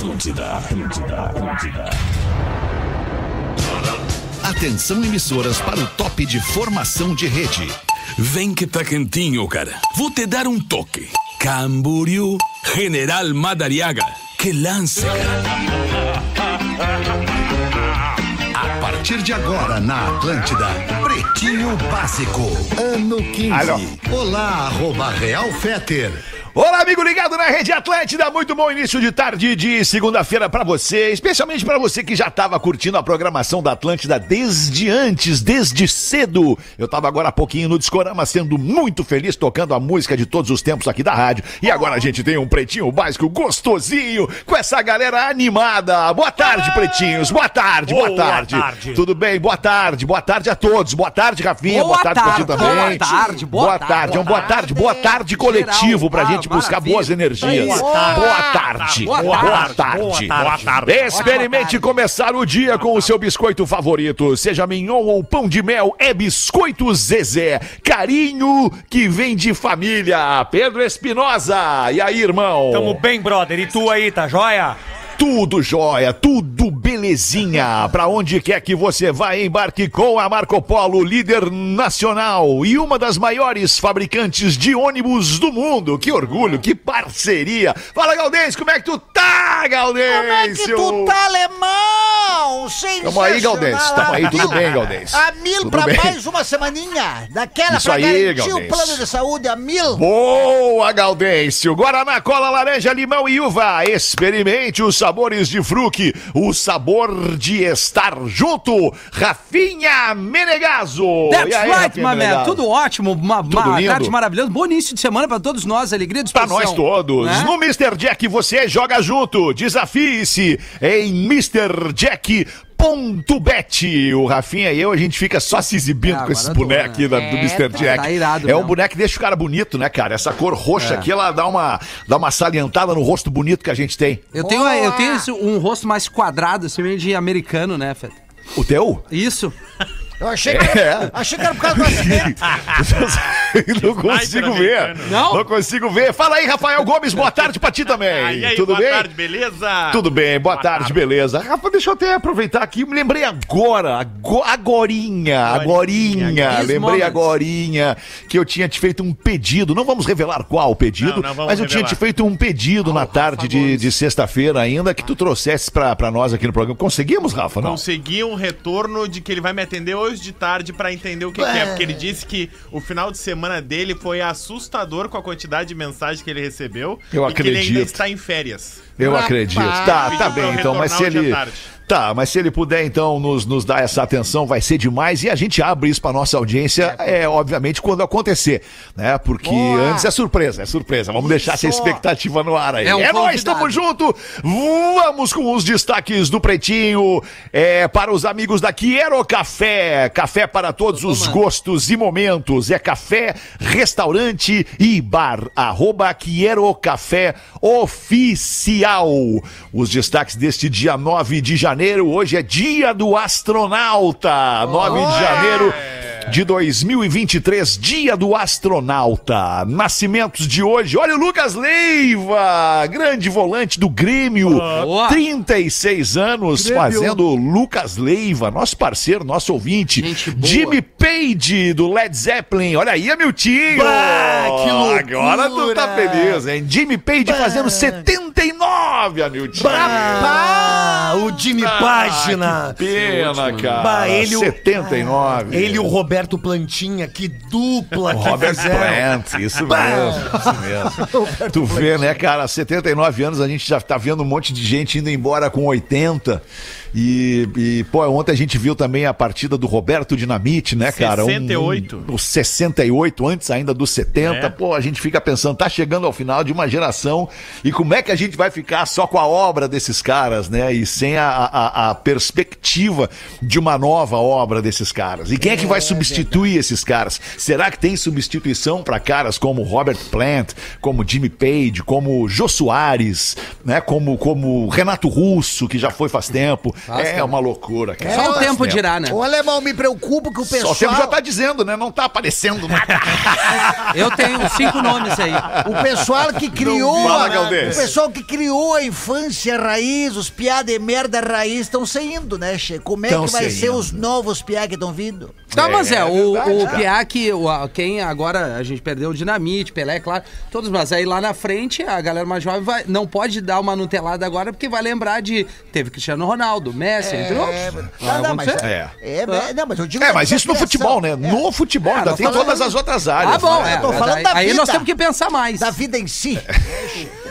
Atlântida, Atlântida, Atlântida. Atenção emissoras para o top de formação de rede. Vem que tá quentinho, cara. Vou te dar um toque. Camboriú, General Madariaga. Que lance, A partir de agora na Atlântida, Pretinho Básico, ano 15. Alô. Olá, arroba Real Feter. Olá, amigo ligado na Rede Atlântida. Muito bom início de tarde de segunda-feira pra você, especialmente pra você que já tava curtindo a programação da Atlântida desde antes, desde cedo. Eu tava agora há pouquinho no Discorama sendo muito feliz tocando a música de todos os tempos aqui da rádio. E agora a gente tem um pretinho básico gostosinho com essa galera animada. Boa tarde, pretinhos. Boa tarde, boa, Boa tarde. tarde. Tudo bem? Boa tarde. Boa tarde a todos. Boa tarde, Rafinha. Boa Boa, tarde, pra ti tarde, também. boa tarde, boa boa tarde, tarde. É um boa tarde, boa tarde, coletivo geral. pra Ah, gente buscar maravilha. boas energias. Boa tarde. Boa tarde. Boa Boa tarde. tarde. Boa tarde. Boa tarde. Experimente começar o dia com o seu biscoito favorito. Seja mignon ou pão de mel, é Biscoito Zezé. Carinho que vem de família. Pedro Espinosa. E aí, irmão? Tamo bem, brother. E tu aí, tá joia? Tudo jóia, tudo belezinha. Pra onde quer que você vá, embarque com a Marco Polo, líder nacional e uma das maiores fabricantes de ônibus do mundo. Que orgulho, que parceria. Fala, Galdêncio, como é que tu tá, Galdêncio? Como é que tu tá, alemão? Tamo aí, Galdêncio. Tamo aí, tudo bem, Galdêncio? A mil Tudo pra bem. mais uma semaninha. Daquela Isso pra aí, garantir o Galdêncio. plano de saúde a mil. Boa, Gaudêncio! Guaraná, cola, laranja, limão e uva. Experimente os sabores de fruque. O sabor de estar junto. Rafinha Menegaso. That's E aí, right, Rafinha my man. Menegaso? Tudo ótimo, uma, uma lindo. tarde maravilhosa. Bom início de semana pra todos nós, alegria de Pra nós todos. Né? No Mr. Jack você joga junto. Desafie-se em MrJack.bet. O Rafinha e eu, a gente fica só se exibindo É, com esse boneco né? aqui da- do É, Mr. tá- Jack. tá irado é um mesmo. boneco que deixa o cara bonito, né, cara? Essa cor roxa aqui, ela dá uma, dá uma salientada no rosto bonito que a gente tem. Eu tenho, eu tenho um rosto mais quadrado, assim, meio de americano, né, Feta? O teu? Isso. Eu achei que, É. achei que era por causa do acidente. não consigo ver. Não? Não consigo ver. Fala aí, Rafael Gomes, boa tarde pra ti também. E aí, Tudo boa bem? tarde, beleza? Tudo bem, boa, tarde, beleza. Rafa, deixa eu até aproveitar aqui, me lembrei agora, ago- agorinha, agorinha, Agorinha. Lembrei agorinha que eu tinha te feito um pedido, não vamos revelar qual o pedido, Não, não mas eu tinha te feito um pedido na tarde de, de sexta-feira ainda, que tu trouxesse pra, pra nós aqui no programa. Conseguimos, Rafa, não? Consegui um retorno de que ele vai me atender hoje de tarde pra entender o que, que é, porque ele disse que o final de semana dele foi assustador com a quantidade de mensagem que ele recebeu Eu e que ele ainda acredito. está em férias. Eu Rapaz. acredito. Tá, tá Pediu pra bem, então, mas se ele. Tá, mas se ele puder, então, nos, nos dar essa atenção, vai ser demais. E a gente abre isso pra nossa audiência, é, obviamente, quando acontecer, né? Porque Boa. antes é surpresa, é surpresa. Vamos deixar essa expectativa no ar aí. É um É, nóis, convidado. tamo junto. Vamos com os destaques do Pretinho. É, para os amigos da Quiero Café. Café para todos os gostos e momentos. É café, restaurante e bar. Arroba Quiero Café Oficial. Os destaques deste dia 9 de janeiro. Hoje é dia do astronauta. 9 de janeiro de 2023, dia do astronauta. Nascimentos de hoje. Olha o Lucas Leiva, grande volante do Grêmio. Boa. 36 anos Grêmio. fazendo Lucas Leiva, nosso parceiro, nosso ouvinte. Jimmy Page do Led Zeppelin. Olha aí, Miltinho. Bah, que loucura. Agora tu tá feliz, hein? Jimmy Page fazendo 79, Amiltinho. Ah, o Jimmy Página. Pena, cara. Bah, ele, o- 79. Ele e o Roberto Plantinha, que dupla que Robert fizeram. Plant, isso mesmo, isso mesmo. tu vê, né, cara, 79 anos a gente já tá vendo um monte de gente indo embora com 80. E, e, pô, ontem a gente viu também a partida do Roberto Dinamite, né, cara? Um- 68. Um, o 68, antes ainda dos 70. É. Pô, a gente fica pensando, tá chegando ao final de uma geração e como é que a gente vai ficar só com a obra desses caras, né? E sem a, a- a perspectiva de uma nova obra desses caras. E quem é que vai substituir esses caras? Será que tem substituição para caras como Robert Plant, como Jimmy Page, como Jô Soares, né? Como, como Renato Russo, que já foi faz tempo. É uma loucura, cara. Só o Faz tempo dirá, né? O alemão me preocupa que o Só pessoal. o tempo já tá dizendo, né? Não tá aparecendo nada. Eu tenho cinco nomes aí. O pessoal que criou. fala, a- Galdês. o pessoal que criou a infância raiz, os piá de merda raiz estão saindo, né, Che? Como é Tão que vai ser saindo. os novos piá que estão vindo? Não, mas é, o, verdade, o cara. Piá que, o, quem agora a gente perdeu o Dinamite, Pelé, claro, todos, mas aí lá na frente a galera mais jovem vai, não pode dar uma nutelada agora porque vai lembrar de. Teve Cristiano Ronaldo, Messi, entre outros. É, Vai não, não, mas, acontecer. É. é, é, não, mas eu digo É, mas isso no futebol, né? No futebol, ainda tem todas as outras áreas. Ah, bom, né? é. Eu tô falando aí, da aí vida. nós temos que pensar mais. Da vida em si.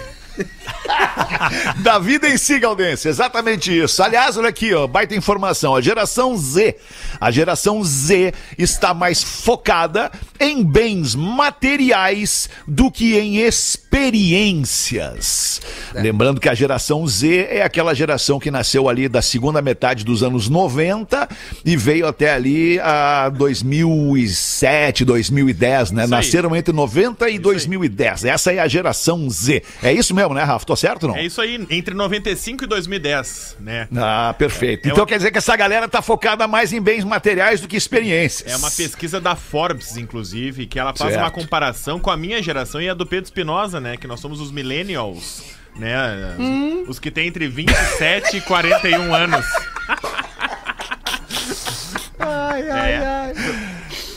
Da vida em si, Galdense, exatamente isso. Aliás, olha aqui, ó, baita informação. A geração Z, a geração Z está mais focada em bens materiais do que em experiências. Lembrando que a geração Z é aquela geração que nasceu ali da segunda metade dos anos 90 e veio até ali a 2007, 2010, né? Nasceram entre 90 e 2010. Essa é a geração Z. É isso mesmo, né, Rafa? Tô certo ou não? É isso aí, entre 95 e 2010, né? Ah, perfeito. É Então uma- quer dizer que essa galera tá focada mais em bens materiais do que experiências. É uma pesquisa da Forbes, inclusive, que ela faz Certo. uma comparação com a minha geração e a do Pedro Espinosa, né? Que nós somos os millennials, né? Hum. Os que têm entre 27 e 41 anos. Ai, ai, ai.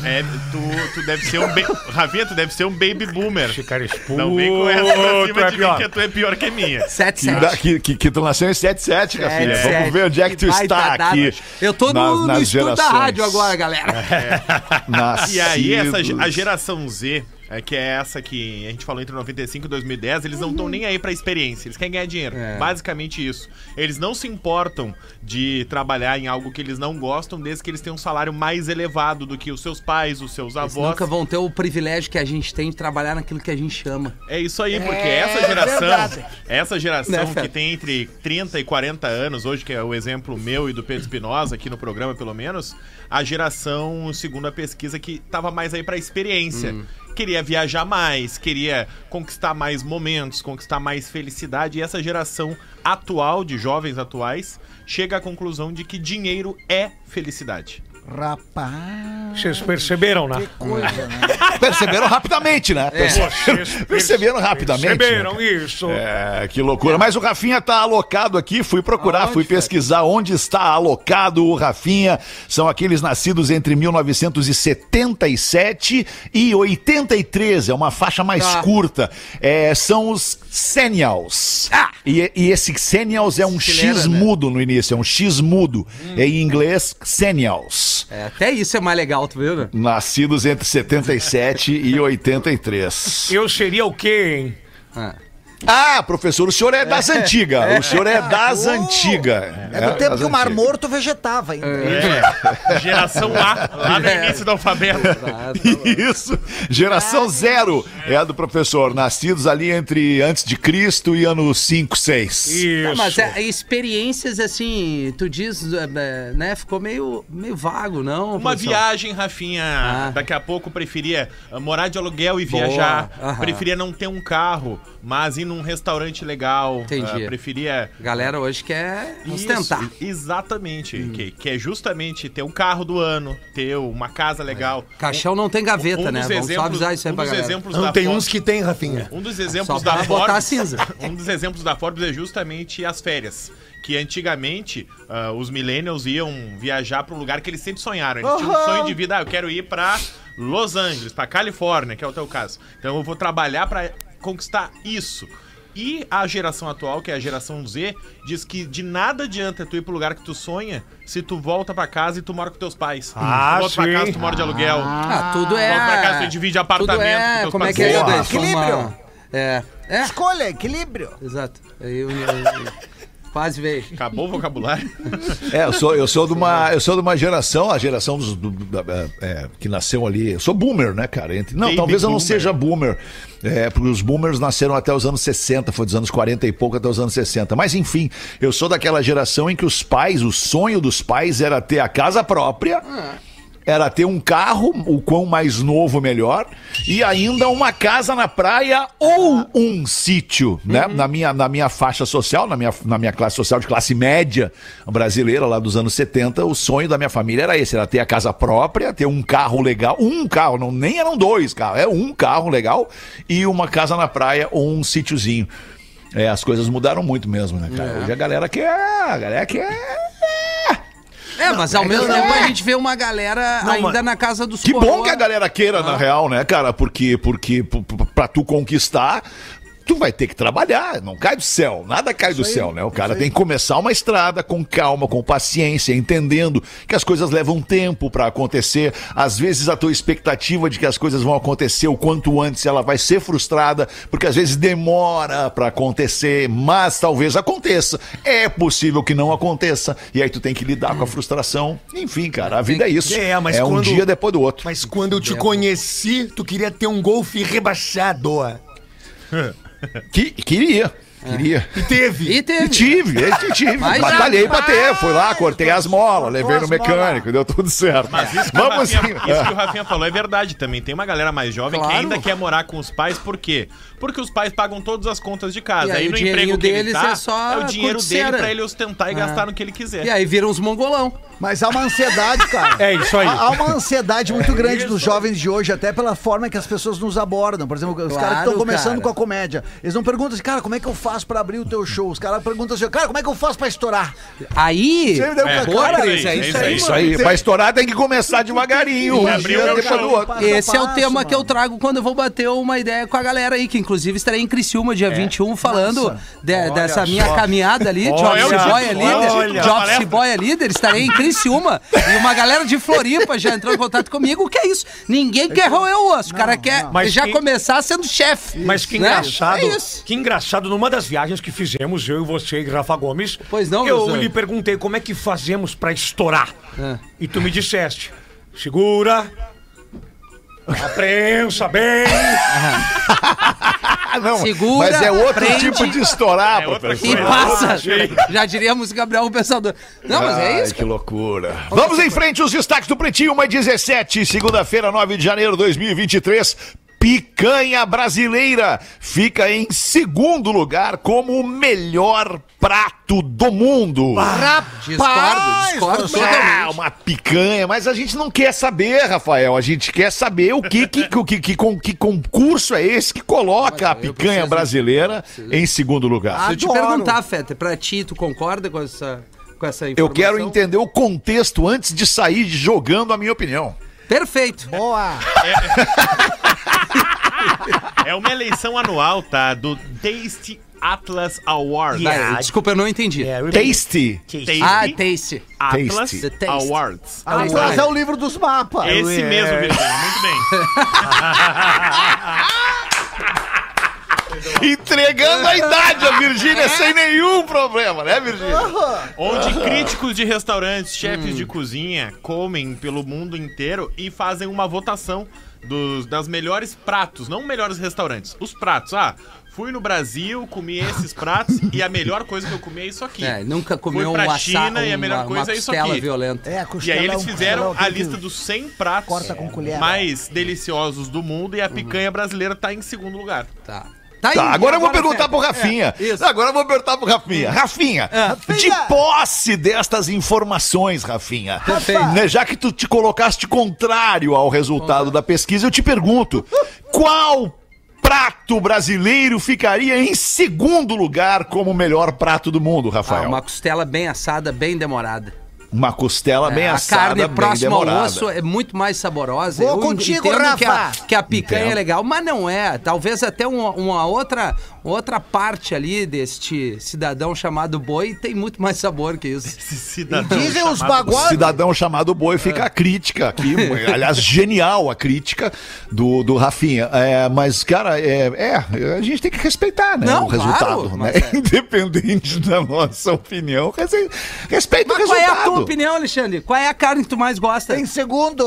É, tu, tu deve ser um... Ba... Rafinha, tu deve ser um baby boomer. Cara Não vem com essa pra cima é de mim pior. que tu é pior que a minha. 7 Que, que, que, que tu nasceu em 77, minha filha. Sete, Vamos ver onde é que tu está data. aqui. Eu tô nas- no, no nas estúdio da rádio agora, galera. Nascidos. E aí, essa, a geração Z, é, que é essa que a gente falou entre 95 e 2010, eles não estão nem aí pra experiência, eles querem ganhar dinheiro. É. Basicamente isso. Eles não se importam de trabalhar em algo que eles não gostam, desde que eles tenham um salário mais elevado do que os seus pais, os seus Eles avós. nunca vão ter o privilégio que a gente tem de trabalhar naquilo que a gente ama. É isso aí, porque É essa geração, verdade. essa geração Né, que tem entre 30 e 40 anos, hoje que é o exemplo meu e do Pedro Espinosa aqui no programa pelo menos, a geração, segundo a pesquisa, que tava mais aí pra experiência. Hum. Queria viajar mais, queria conquistar mais momentos, conquistar mais felicidade. E essa geração atual, de jovens atuais, chega à conclusão de que dinheiro é felicidade. Rapaz. Vocês perceberam, né? Que coisa, né? Perceberam rapidamente, né? Perce- Vocês Perceberam rapidamente. Perceberam né? isso. É, que loucura. Mas o Rafinha tá alocado aqui, fui procurar, Aonde, fui pesquisar onde está alocado o Rafinha. São aqueles nascidos entre 1977 e 83, é uma faixa mais Tá. curta. É, são os Senials. E, e esse Senials é um X né? mudo no início, é um X mudo. É em inglês, Senials. É, até isso é mais legal, tu viu, né? Nascidos entre 77 e 83. Eu seria o quê, hein? Ah. Ah, professor, o senhor é das antigas. O senhor é das antigas. É do tempo das que o Mar. Morto vegetava ainda. É, geração A, lá no início do alfabeto. Isso. Geração zero é a do professor. Nascidos ali entre antes de Cristo e anos 5, 6. Isso. Não, mas é, experiências assim, tu diz, é, é, né? Ficou meio, meio vago, não? Uma viagem, Rafinha. Ah. Daqui a pouco preferia ah, morar de aluguel e Boa. viajar. Aham. Preferia não ter um carro, mas ir num restaurante legal. Entendi. Ah, preferia. A galera hoje quer ostentar. Isso, exatamente. Hum. Que, que é justamente ter um carro do ano, ter uma casa legal. Caixão não tem gaveta, Um né? Vamos só avisar isso aí um pra dos galera. exemplos Não, da tem Forbes- uns que tem, Rafinha. Um dos exemplos da botar Forbes. cinza. Um dos exemplos da Forbes é justamente as férias. Que antigamente ah, os millennials iam viajar para um lugar que eles sempre sonharam. Eles tinham um sonho de vida, ah, eu quero ir para Los Angeles, para Califórnia, que é o teu caso. Então eu vou trabalhar para conquistar isso. E a geração atual, que é a geração Z, diz que de nada adianta tu ir pro lugar que tu sonha se tu volta pra casa e tu mora com teus pais. Ah, tu volta pra sim. casa, tu mora de aluguel. Ah, tudo é. Volta pra casa, tu divide apartamento Tudo com é, teus como é que é? Equilíbrio. É. É, Escolha, equilíbrio. exato. Eu, eu- Quase veio. Acabou o vocabulário. É, eu sou, eu sou de uma, eu sou de uma geração, a geração dos, do- da- é, que nasceu ali. Eu sou boomer, né, cara? Entre- não, Baby talvez eu não boomer. seja boomer. É, porque os boomers nasceram até os anos 60, foi dos anos 40 e pouco até os anos 60. Mas enfim, eu sou daquela geração em que os pais, o sonho dos pais era ter a casa própria. Era ter um carro, o quão mais novo, melhor, e ainda uma casa na praia ou um sítio, né? Na, minha, na minha faixa social, na minha, na minha classe social de classe média brasileira, lá dos anos 70, o sonho da minha família era esse: era ter a casa própria, ter um carro legal, um carro, não, nem eram dois carros, é um carro legal e uma casa na praia ou um sítiozinho. É, as coisas mudaram muito mesmo, né, cara? Hoje a galera quer. A galera quer. É, mas ao mesmo tempo a gente vê uma galera Não, ainda mas- na casa dos Que bom coroa. que a galera queira, na real, né, cara? Porque, porque pra tu conquistar, tu vai ter que trabalhar. Não cai do céu, nada cai do céu, né? O cara tem que começar uma estrada com calma, com paciência, entendendo que as coisas levam tempo pra acontecer. Às vezes a tua expectativa de que as coisas vão acontecer o quanto antes, ela vai ser frustrada, porque às vezes demora pra acontecer, mas talvez aconteça. É possível que não aconteça, e aí tu tem que lidar com a frustração. Enfim, cara, a vida é isso. É, mas é um quando- dia depois do outro. Mas quando eu te conheci, tu queria ter um golfe rebaixado. Que, queria, queria. E teve. E E teve. tive, esse tive. Mas Batalhei pra ter. Fui lá, cortei as molas, levei no mecânico, deu tudo certo. Mas isso que, o Vamos Rafinha, sim. isso que o Rafinha falou é verdade também. Tem uma galera mais jovem Claro. que ainda quer morar com os pais, por quê? Porque os pais pagam todas as contas de E casa. aí Aí o no emprego que ele deles tá, é só é o dinheiro curticeira. dele pra ele ostentar e gastar no que ele quiser. E aí viram uns mongolão. Mas há uma ansiedade, cara. É isso aí. Há uma ansiedade muito grande dos jovens de hoje, até pela forma que as pessoas nos abordam. Por exemplo, os Claro, caras que estão começando cara. com a comédia. Eles não perguntam assim, cara, como é que eu faço pra abrir o teu show? Os caras perguntam assim, cara, como é que eu faço pra estourar? Aí. Você deu É, boa, cara? Cris, é isso aí, Isso aí, pra estourar tem que começar devagarinho, um dia meu depois do outro. Esse é o tema mano. que eu trago quando eu vou bater uma ideia com a galera aí, que inclusive estarei em Criciúma, dia 21, falando de- dessa minha caminhada ali, Jobs. Boy é líder. Jobs Boy é líder, estarei em Criciúma, e uma galera de Floripa já entrou em contato comigo, o que é isso? Ninguém quer roer o osso, o cara quer Mas já começar sendo chefe. Mas que né? engraçado. É isso. Que engraçado, numa das viagens que fizemos, eu e você e Rafa Gomes. Pois não, Eu lhe perguntei como é que fazemos pra estourar. É. E tu me disseste: segura. Aprensa bem. Ah, não, Segura, mas é outro prende. tipo de estourar, É professor. E coisa. passa. Já diríamos Gabriel Pensador. Não, mas é Ai, isso. que loucura. Vamos em frente, os destaques do Pretinho, uma 17, segunda-feira, 9 de janeiro de 2023. Picanha brasileira fica em segundo lugar como o melhor prato do mundo. Discordo, discordo Ah, totalmente. uma picanha, mas a gente não quer saber, Rafael. A gente quer saber o que que, o que, que, com- que concurso é esse que coloca a eu picanha preciso- brasileira em segundo lugar. Se eu te Adoro. perguntar, Feta, pra ti, tu concorda com essa, com essa Eu informação? quero entender o contexto antes de sair jogando a minha opinião. Perfeito. Boa! É uma eleição anual, tá? Do Taste Atlas Awards. Vai, desculpa, eu não entendi. É, eu- Tasty. Tasty Ah, Taste. Atlas Tasty. The Taste. Awards. Ah, mas é o livro dos mapas. Esse É. mesmo, Virgínia. Muito bem. Entregando a idade a Virgínia sem nenhum problema, né, Virgínia? Onde críticos de restaurantes, chefes de cozinha comem pelo mundo inteiro e fazem uma votação dos, das melhores pratos, não melhores restaurantes, os pratos. Ah, fui no Brasil, comi esses pratos e a melhor coisa que eu comi é isso aqui. É, nunca comeu Fui pra um China e a melhor uma- coisa uma é isso costela aqui. violenta. É, E aí é eles um- fizeram a lista dos 100 pratos Corta com colher. mais deliciosos do mundo e a picanha brasileira tá em segundo lugar. Tá. Tá, aí, Tá, agora eu vou perguntar pro Rafinha. É. Agora eu vou perguntar pro Rafinha. Rafinha, de posse destas informações, Rafinha, né, já que tu te colocaste contrário ao resultado da pesquisa, eu te pergunto, qual prato brasileiro ficaria em segundo lugar como o melhor prato do mundo, Ah, Rafael? uma costela bem assada, bem demorada. Uma costela bem É, a assada, carne bem próxima ao osso é muito mais saborosa. Vou contigo, entendo Que a, Rafa. que a picanha Entendo. é legal, mas não é. Talvez até uma, uma outra, outra parte ali deste cidadão chamado boi tem muito mais sabor que isso. Esse cidadão Dizem os chamado- baguados. Cidadão chamado Boi fica a crítica aqui. aliás, genial a crítica do, do Rafinha. É, mas, cara, é, é, a gente tem que respeitar né, Não, o resultado. claro, né? é. Independente da nossa opinião, respeita Mas o qual é a resultado. Tua opinião, Alexandre? Qual é a carne que tu mais gosta? Em segundo.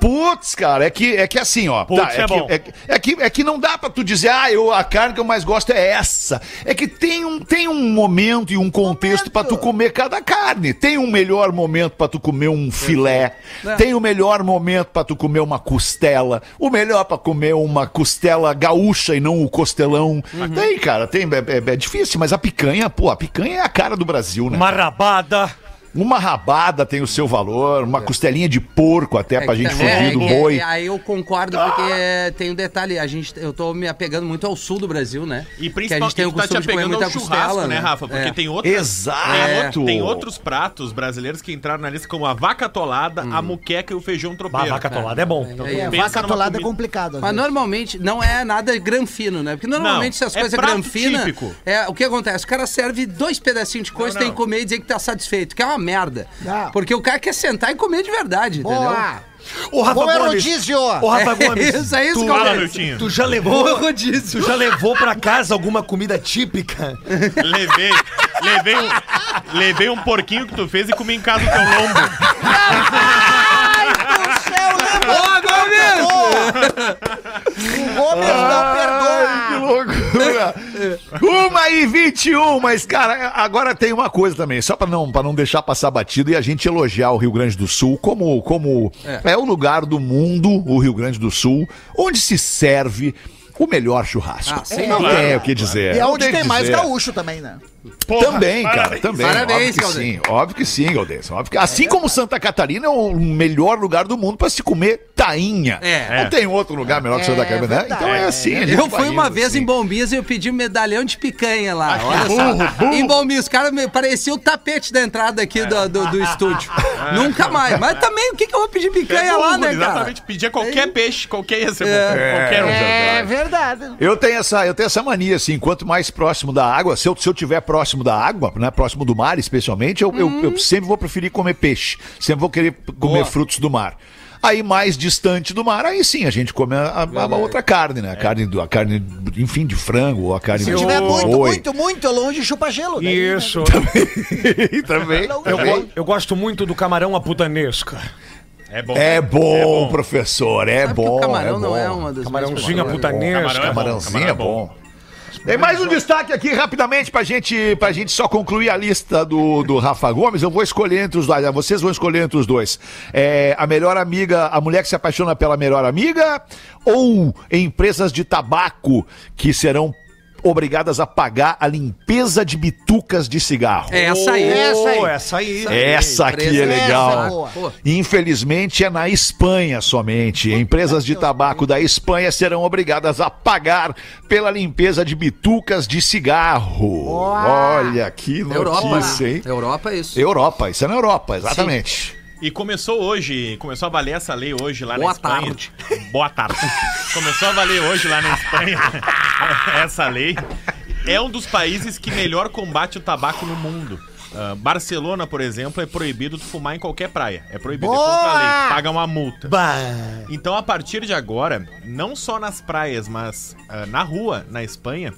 Putz, cara, é que, é que assim, ó. Putz, é, é que, bom. é, que- é que, é que não dá pra tu dizer, ah, eu, a carne que eu mais gosto é essa. É que tem um, tem um momento e um contexto pra tu comer cada carne. Tem um melhor momento pra tu comer um filé. É. Tem o melhor momento pra tu comer uma costela. O melhor pra comer uma costela gaúcha e não o costelão. Uhum. Tem, cara, tem. É, é- é difícil, mas a picanha, pô, a picanha é a cara do Brasil, né? Uma rabada. Uma rabada tem o seu valor, uma costelinha de porco até pra gente É, fugir do é, boi. é, aí eu concordo, porque tem um detalhe, a gente, eu tô me apegando muito ao sul do Brasil, né? E que a gente principalmente tem o tu tá te costume de comer apegando ao churrasco, costela, né, Rafa? Porque É. tem outros. Exato. Tem, outro- tem outros pratos brasileiros que entraram na lista, como a vaca atolada, a muqueca e o feijão tropeiro. vaca atolada é bom. É, pensa vaca numa atolada é comida- complicado. Mas normalmente não é nada granfino, né? Porque normalmente Não, essas é coisas granfinas. típico. É, o que acontece? O cara serve dois pedacinhos de coisa, Não, tem não. que comer e dizer que tá satisfeito, que é uma merda. Não. Porque o cara quer sentar e comer de verdade, entendeu? Boa! Ô, Rafa Bom é Gomes. rodízio! Ô, Rafa É Gomes. isso, é isso tu. Miltinho. tu já levou. Bom rodízio. Tu já levou pra casa alguma comida típica? Levei, levei, um, levei um porquinho que tu fez e comi em casa o teu lombo. O céu, Ô, Gomes! O Gomes não perdoa! Que loucura! Uma e 21, mas, cara, agora tem uma coisa também, só pra não, pra não deixar passar batido e a gente elogiar o Rio Grande do Sul como, como é. o lugar do mundo, o Rio Grande do Sul, onde se serve o melhor churrasco. Ah, sem não dúvida. tem o que dizer. E é onde tem mais dizer. gaúcho também, né? Também, cara, também. Parabéns, óbvio que sim, óbvio que sim, Galdês. Óbvio que, assim como Santa Catarina é o melhor lugar do mundo pra se comer tainha. É. Não tem outro lugar melhor que Santa É Catarina, né? Então é assim. Eu fui uma vez assim. em Bombis e eu pedi um medalhão de picanha lá. Olha só. Em Bombis, os caras me- parecia o tapete da entrada aqui do, do, do estúdio. Nunca mais. Mas também, o que, que eu vou pedir picanha lá, né, cara? Exatamente, pedia qualquer peixe, qualquer ia ser. É. Qualquer um. É verdade. Eu tenho essa, eu tenho essa mania, assim, quanto mais próximo da água, se eu, se eu tiver próximo da água, né, próximo do mar especialmente, eu, eu- eu sempre vou preferir comer peixe, sempre vou querer comer frutos do mar. Aí mais distante do mar, aí sim a gente come a, a- a outra carne, né? A carne, do, a carne, enfim, de frango ou a carne Se de tiver muito, boi. muito, muito longe, chupa gelo. daí, né? Isso. também. Eu, também. go- eu gosto muito do camarão à putanesca. É bom. É bom, professor, é Sabe bom. o camarão é não bom. é uma das Camarãozinho à minhas putanesca. Camarão é bom, Camarãozinho camarão é é bom. Tem mais um destaque aqui rapidamente pra gente, pra gente só concluir a lista do, do Rafa Gomes. Eu vou escolher entre os dois. ah, Vocês vão escolher entre os dois. É, a melhor amiga, a mulher que se apaixona pela melhor amiga ou empresas de tabaco que serão obrigadas a pagar a limpeza de bitucas de cigarro. É essa aí. Essa aí. Essa aí. Essa aqui é legal. É. Pô. Infelizmente é na Espanha somente. Empresas de tabaco da Espanha serão obrigadas a pagar pela limpeza de bitucas de cigarro. Olha que Europa, notícia, né? hein? Europa é isso. Europa, isso é na Europa, exatamente. E começou hoje, começou a valer essa lei hoje lá Boa na Espanha. tarde. Boa tarde. começou a valer hoje lá na Espanha essa lei. É um dos países que melhor combate o tabaco no mundo. Ah, Barcelona, por exemplo, é proibido tu fumar em qualquer praia. É proibido, é Boa! contra a lei. Paga uma multa. Bah. Então, a partir de agora, não só nas praias, mas ah, na rua, na Espanha,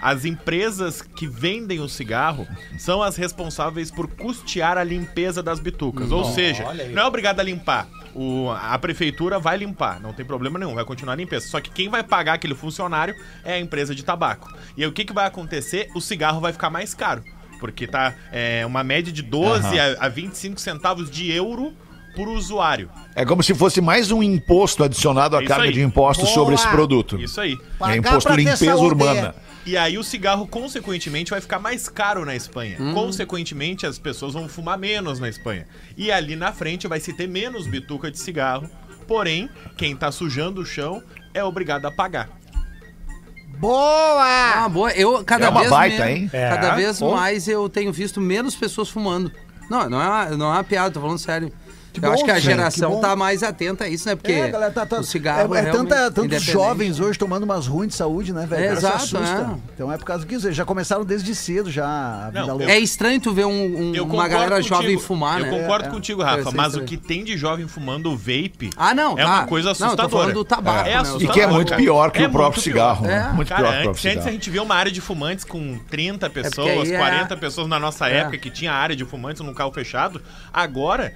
as empresas que vendem o cigarro são as responsáveis por custear a limpeza das bitucas. Ou seja, não é obrigado a limpar. O- a prefeitura vai limpar, não tem problema nenhum, vai continuar a limpeza. Só que quem vai pagar aquele funcionário é a empresa de tabaco. E aí, o que, que vai acontecer? O cigarro vai ficar mais caro. Porque tá é, uma média de 12 a, a 25 centavos de euro por usuário. É como se fosse mais um imposto adicionado à Isso carga aí. de impostos Boa! sobre esse produto. Isso aí. É imposto limpeza urbana. E aí o cigarro, consequentemente, vai ficar mais caro na Espanha. Consequentemente, as pessoas vão fumar menos na Espanha. E ali na frente vai se ter menos bituca de cigarro. Porém, quem tá sujando o chão é obrigado a pagar. Boa! Ah, boa. Eu cada É uma vez baita, me- hein? É. Cada vez Pô. mais eu tenho visto menos pessoas fumando. Não, não é uma, não é uma piada, tô falando sério. Eu bom, acho que a geração que tá mais atenta a isso, né? Porque É, a galera tá, tá- o cigarro é, é realmente tanta, tantos jovens hoje tomando umas ruins de saúde, né, velho? É, O exato, assusta. é. Então é por causa disso. Eles já começaram desde cedo já a vida Não, louca. É estranho tu ver um- um- Eu uma galera contigo. jovem fumar, Eu né? concordo É, contigo, é. Rafa, Deve ser mas o que tem de jovem fumando vape Ah, não, é uma coisa Não, eu tô assustadora. falando do tabaco, né? E que é muito cara. pior que É o próprio cigarro. É. né? Muito Cara, pior que o antes, próprio antes a cigarro. gente via uma área de fumantes com 30 pessoas, porque aí é- 40 pessoas na nossa É. época que tinha área de fumantes num carro fechado. Agora,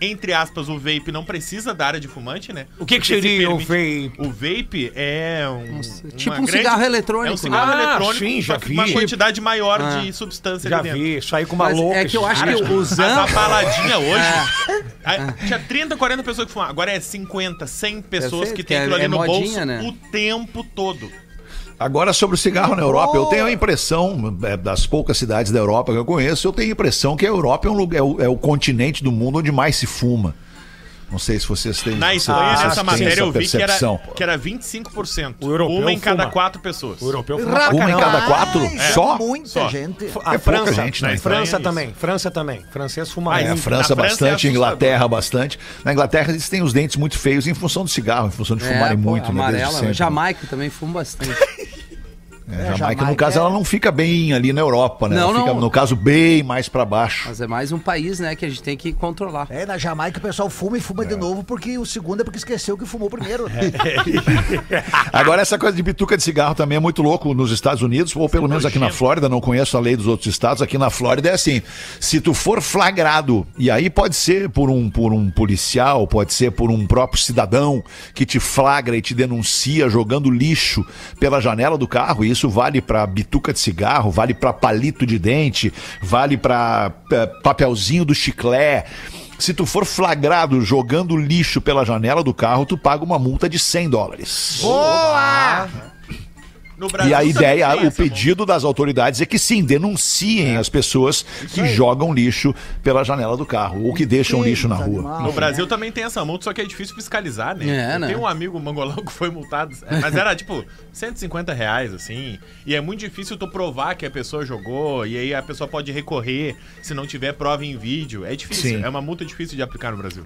entre aspas, o vape não precisa da área de fumante, né? O que que seria o vape? O vape é um. tipo uma um cigarro eletrônico, É um cigarro né? Ah, eletrônico, sim, já que vi. uma quantidade maior Ah. de substância Já ali dentro. vi, saí com uma Mas louca. é que eu acho que dias. o Mas Zan... a baladinha hoje. É. a- Tinha 30, 40 pessoas que fumavam. Agora é 50, 100 pessoas Perfeito, que tem é- aquilo ali é no modinha, bolso né? o tempo todo. Agora, sobre o cigarro na Europa, eu tenho a impressão, é, das poucas cidades da Europa que eu conheço, eu tenho a impressão que a Europa é, um lugar, é, o, é o continente do mundo onde mais se fuma. Não sei se vocês têm Na Espanha, nessa matéria, eu vi que era, que era 25%. O europeu uma em cada fuma. quatro pessoas. O europeu fuma pra Uma em cada quatro? Ai, Só? Muita Só. gente. A É pouca França, gente, né? França também, França também. Francês fuma É, a muito. França Na França é bastante, a assustador. Inglaterra bastante. Na Inglaterra eles têm os dentes muito feios em função do cigarro, em função de fumarem É, pô, muito, né? Desde amarela. sempre. Jamaica também fuma bastante. É, É, Jamaica, Jamaica no caso, é- ela não fica bem ali na Europa, né? Não, ela fica, não. no caso, bem mais pra baixo. Mas é mais um país, né, que a gente tem que controlar. É, na Jamaica o pessoal fuma e fuma de novo, porque o segundo é porque esqueceu que fumou primeiro. né? Agora, essa coisa de bituca de cigarro também é muito louco nos Estados Unidos, ou pelo menos aqui na Flórida, não conheço a lei dos outros estados. Aqui na Flórida é assim: se tu for flagrado, e aí pode ser por um, por um policial, pode ser por um próprio cidadão que te flagra e te denuncia jogando lixo pela janela do carro, e isso vale pra bituca de cigarro, vale pra palito de dente, vale pra eh, papelzinho do chiclete. Se tu for flagrado jogando lixo pela janela do carro, tu paga uma multa de 100 dólares. No E a ideia, tem o essa pedido das autoridades é que sim, denunciem as pessoas que jogam lixo pela janela do carro ou que deixam lixo na rua. Animal. No Brasil também tem essa multa, só que é difícil fiscalizar, né? É, Eu né? tenho um amigo mangolão que foi multado, é, mas era tipo 150 reais, assim. E é muito difícil tu provar que a pessoa jogou, e aí a pessoa pode recorrer se não tiver prova em vídeo. É difícil, Sim. é uma multa difícil de aplicar no Brasil.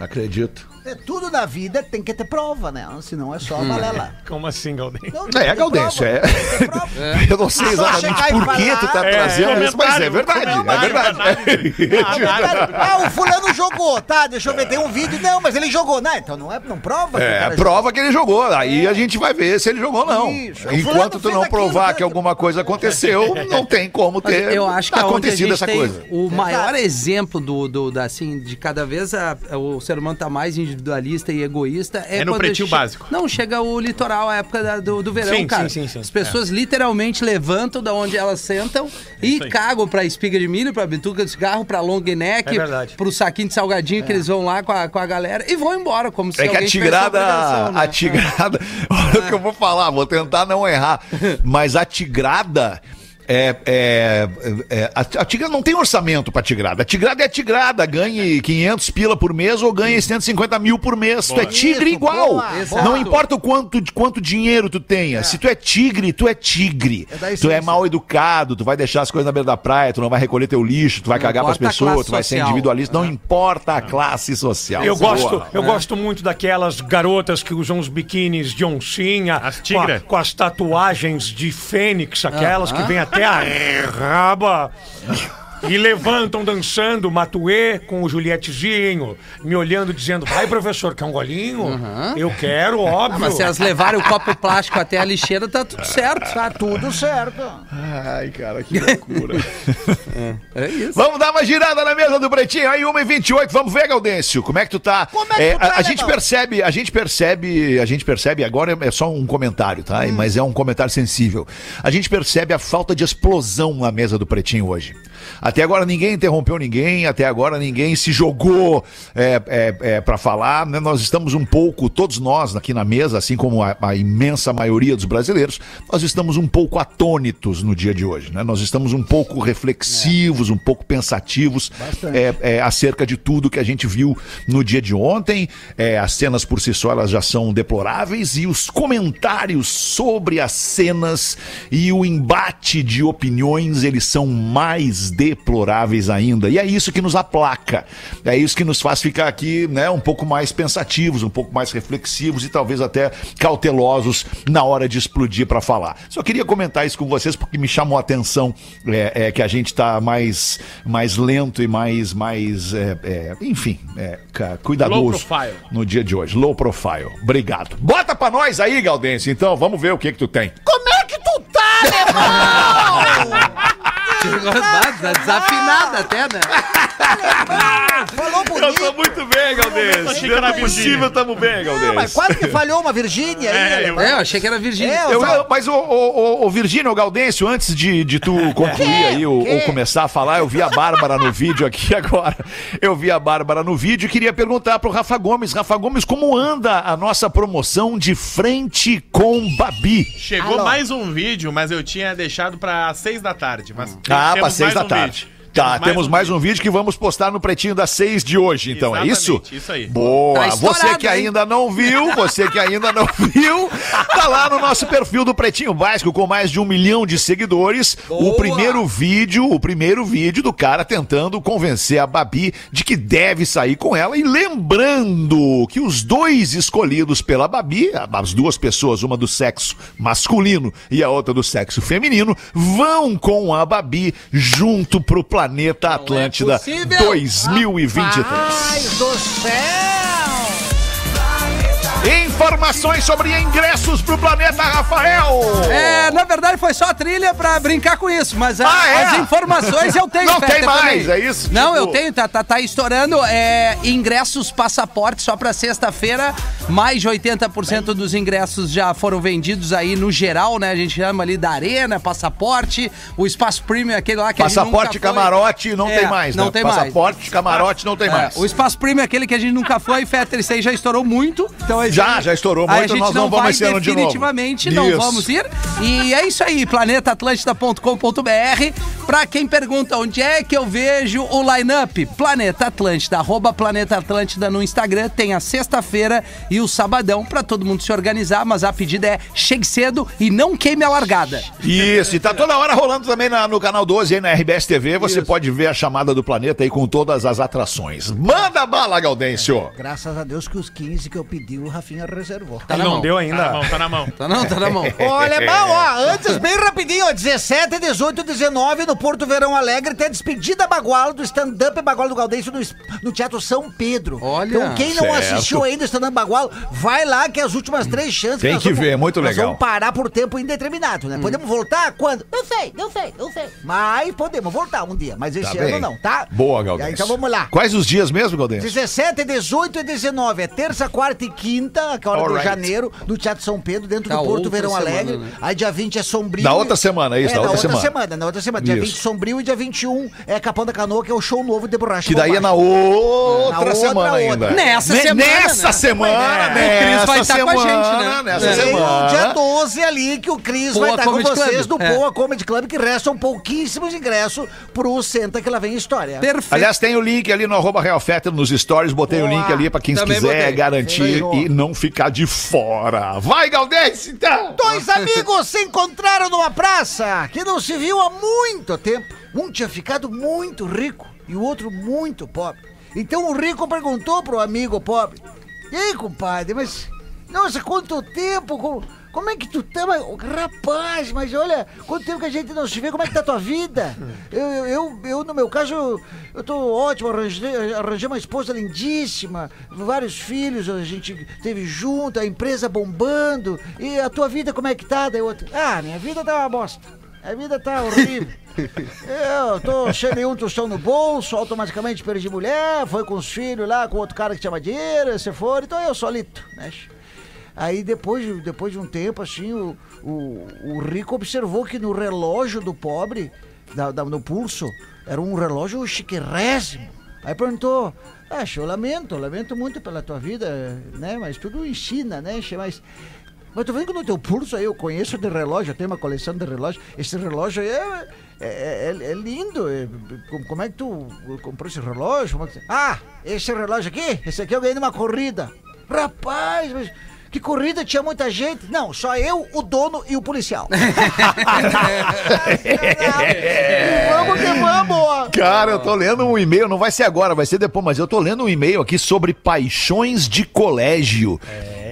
Acredito. É, tudo na vida tem que ter prova, né? Senão é só balela. Como assim? Não, tem É, que prova, é. que prova. Eu não sei exatamente chegar por que tu tá É, trazendo isso, mas é verdade, é verdade. Ah, o fulano jogou, tá? Deixa eu ver, tem um vídeo. Não, mas ele jogou. Não, então não é, não prova. que É, cara prova que ele jogou. Aí a gente vai ver se ele jogou ou não. Isso. Enquanto tu não aquilo, provar fez que alguma coisa aconteceu, não tem como ter eu acho que a acontecido essa coisa. o maior exemplo do, do da, assim, de cada vez a- o ser humano tá mais individualista e egoísta é, É no Pretinho Básico. Não, chega o litoral, a época da- do, do verão, Sim, cara. sim, sim, sim. As pessoas literalmente levantam da onde elas sentam e Isso aí. cagam pra espiga de milho, pra bituca de cigarro, pra long neck, É verdade. pro saquinho de salgadinho que eles vão lá com a, com a galera e vão embora, como se É que a tigrada, obrigação, né? a tigrada, olha o que eu vou falar, vou tentar não errar, mas a tigrada é, é, é- a, tigrada não tem orçamento pra tigrada. A tigrada é a tigrada, ganhe 500 pila por mês ou ganhe 150 mil por mês. Tu é tigre Isso, igual. boa. Não importa o quanto, quanto dinheiro tu tenha. Se tu é tigre, tu é tigre. É tu é mal educado, tu vai deixar as coisas na beira da praia, tu não vai recolher teu lixo, tu vai Não cagar pras pessoas, tu vai ser individualista. Não importa a classe social. Eu Boa. gosto, eu gosto muito daquelas garotas que usam os biquínis de oncinha, As com, com as tatuagens de fênix, aquelas que vêm até a raba. E levantam dançando Matuê com o Julietezinho, me olhando dizendo: vai, professor, quer um golinho? Eu quero, óbvio. Ah, mas se elas levarem o copo plástico até a lixeira, tá tudo certo. Tá tudo certo. Ai, cara, que loucura. É isso. Vamos dar uma girada na mesa do Pretinho. Aí, 1h28, vamos ver, Gaudêncio. Como é que tu tá? Como é que tu tá, a, a gente percebe, a gente percebe, a gente percebe, agora é só um comentário, tá? Hum. Mas é um comentário sensível. A gente percebe a falta de explosão na mesa do Pretinho hoje. Até agora ninguém interrompeu ninguém, até agora ninguém se jogou é, é, é, para falar. né? Nós estamos um pouco, todos nós aqui na mesa, assim como a, a imensa maioria dos brasileiros, nós estamos um pouco atônitos no dia de hoje. Né? Nós estamos um pouco reflexivos, um pouco pensativos é, é, acerca de tudo que a gente viu no dia de ontem. É, as cenas por si só elas já são deploráveis e os comentários sobre as cenas e o embate de opiniões eles são mais deploráveis ainda. E é isso que nos aplaca. É isso que nos faz ficar aqui, né, um pouco mais pensativos, um pouco mais reflexivos e talvez até cautelosos na hora de explodir para falar. Só queria comentar isso com vocês porque me chamou a atenção é, é, que a gente tá mais, mais lento e mais, mais é, é, enfim, é, cuidadoso Low profile. no dia de hoje. Low profile. Obrigado. Bota pra nós aí, Galdense, então. Vamos ver o que que tu tem. Como é que tu tá, irmão? Desafinada até, né? Falou bonito. muito bem, momento achei que era Virgínia. tamo bem, Não, mas quase que falhou uma Virgínia aí, É, alemão. É, eu achei que era Virgínia. É, Eu, eu- eu- mas, o, o, o, Gaudêncio, antes de, de tu concluir aí ou, ou começar a falar, eu vi a Bárbara no vídeo aqui agora. Eu vi a Bárbara no vídeo e queria perguntar pro Rafa Gomes. Rafa Gomes, como anda a nossa promoção de frente com Babi? Chegou Alô. mais um vídeo, mas eu tinha deixado pra seis da tarde. Mas Ah, para seis da tarde. Vídeo. Tá, temos mais um vídeo que vamos postar no Pretinho das seis de hoje, então, é isso? Exatamente, isso aí. Boa! Tá você que hein? ainda não viu, você que ainda não viu, tá lá no nosso perfil do Pretinho Básico com mais de um milhão de seguidores. O Boa! primeiro vídeo, o primeiro vídeo do cara tentando convencer a Babi de que deve sair com ela. E lembrando que os dois escolhidos pela Babi, as duas pessoas, uma do sexo masculino e a outra do sexo feminino, vão com a Babi junto pro planeta Atlântida possível. 2023. Ai do céu! Informações sobre ingressos pro planeta Rafael. É, na verdade foi só a trilha pra brincar com isso, mas a- Ah, é? as informações eu tenho. Não Fetter, tem mais, também. é isso? Não, Tipo- eu tenho, tá, tá, tá estourando é, ingressos passaporte só pra sexta-feira. Mais de 80% dos ingressos já foram vendidos aí no geral, né? A gente chama ali da arena, passaporte, o espaço premium, aquele lá que a gente Passaporte, camarote, não É, tem mais, não né? tem mais. Passaporte, camarote, não tem É, mais. o espaço premium é aquele que a gente nunca foi, Fetter, isso aí já estourou muito. Então a Já, já estourou muito, a gente nós não vamos vai esse ano de novo. definitivamente não Isso. vamos ir. E é isso aí, planetaatlântida.com.br. Pra quem pergunta onde é que eu vejo o line-up, Planeta Atlântida, arroba Planeta Atlântida no Instagram, tem a sexta-feira e o sabadão pra todo mundo se organizar, mas a pedida é chegue cedo e não queime a largada. Isso, e tá toda hora rolando também na- no canal 12 aí na RBS TV. Você pode ver a chamada do planeta aí com todas as atrações. Manda bala, Gaudêncio! Graças a Deus que os 15 que eu pedi, o Rafinha reservou. Tá na não mão. deu Tá na ainda. mão, tá na mão. Tá não, tá na mão. Olha, bom, ó, antes, bem rapidinho, ó, 17, 18, 19 no Porto Verão Alegre, tem a despedida bagual do stand-up Bagual do Gaudêncio no, no Teatro São Pedro. Olha. Então, quem não Certo. assistiu ainda o stand-up Bagual, vai lá que é as últimas três chances. Tem que ver, é muito nós legal. vamos parar por tempo indeterminado, né? Podemos voltar quando? Não sei, não sei, não sei. Mas podemos voltar um dia, mas esse Tá ano bem. não, tá? Boa, Gaudêncio. Então vamos lá. Quais os dias mesmo, Gaudêncio? 17, 18 e 19. É terça, quarta e quinta, que é a hora Alright. de janeiro, no Teatro São Pedro, dentro Da do Porto outra Verão semana, Alegre. né? Aí dia 20 é Sombrio. Da outra semana, isso, é, da outra outra semana. semana. Na outra semana. Dia Isso. 20 Sombrio e dia 21 é Capão da Canoa, que é o show novo de borracha. Que daí é na outra, Na outra, semana outra. ainda. Nessa Ne- semana, Nessa né? semana, É. O nessa Cris vai estar com a semana, gente, né? Nessa É. Semana. o dia 12 ali que o Cris vai estar com Comedy vocês Club. no É. Poa Comedy Club, que restam pouquíssimos ingressos pro Senta que lá vem história. Perfeito. Aliás, tem o link ali no arroba Real Fetter nos stories. Botei o Boa. link ali pra quem Também quiser botei. garantir Fechou. e não ficar de fora. Vai, Galdês, então! Dois amigos se encontraram numa praça que não se viu há muito tempo. Um tinha ficado muito rico e o outro muito pobre. Então o rico perguntou pro amigo pobre: E aí, compadre, mas. Nossa, quanto tempo! Como, como é que tu tá? Mas, rapaz, mas olha, quanto tempo que a gente não se vê, como é que tá a tua vida? Eu, eu, eu, eu, no meu caso, eu, tô ótimo, arranjei, arranjei uma esposa lindíssima, vários filhos, a gente teve junto, a empresa bombando. E a tua vida, como é que tá? Daí outro, ah, minha vida tá uma bosta. A vida tá horrível. Eu tô cheio de um tostão no bolso, automaticamente perdi mulher, foi com os filhos lá, com outro cara que chama dinheiro, você for, então eu solito, né? Aí depois, de- depois de um tempo, assim, o, o, o rico observou que no relógio do pobre, da, da- no pulso, era um relógio chiquérrimo. Aí perguntou, ah, eu lamento, lamento muito pela tua vida, né? Mas tudo ensina, né? Mas, mas tu vendo que no teu pulso aí eu conheço de relógio, eu tenho uma coleção de relógios. Esse relógio aí é, é, é- é lindo. é- como, é que tu comprou esse relógio? É ah, esse relógio aqui, esse aqui eu ganhei numa corrida. Rapaz, mas que corrida tinha muita gente? Não, só eu, o dono e o policial. E vamos que vamos! Cara, eu tô lendo um e-mail, não vai ser agora, vai ser depois, mas eu tô lendo um e-mail aqui sobre paixões de colégio.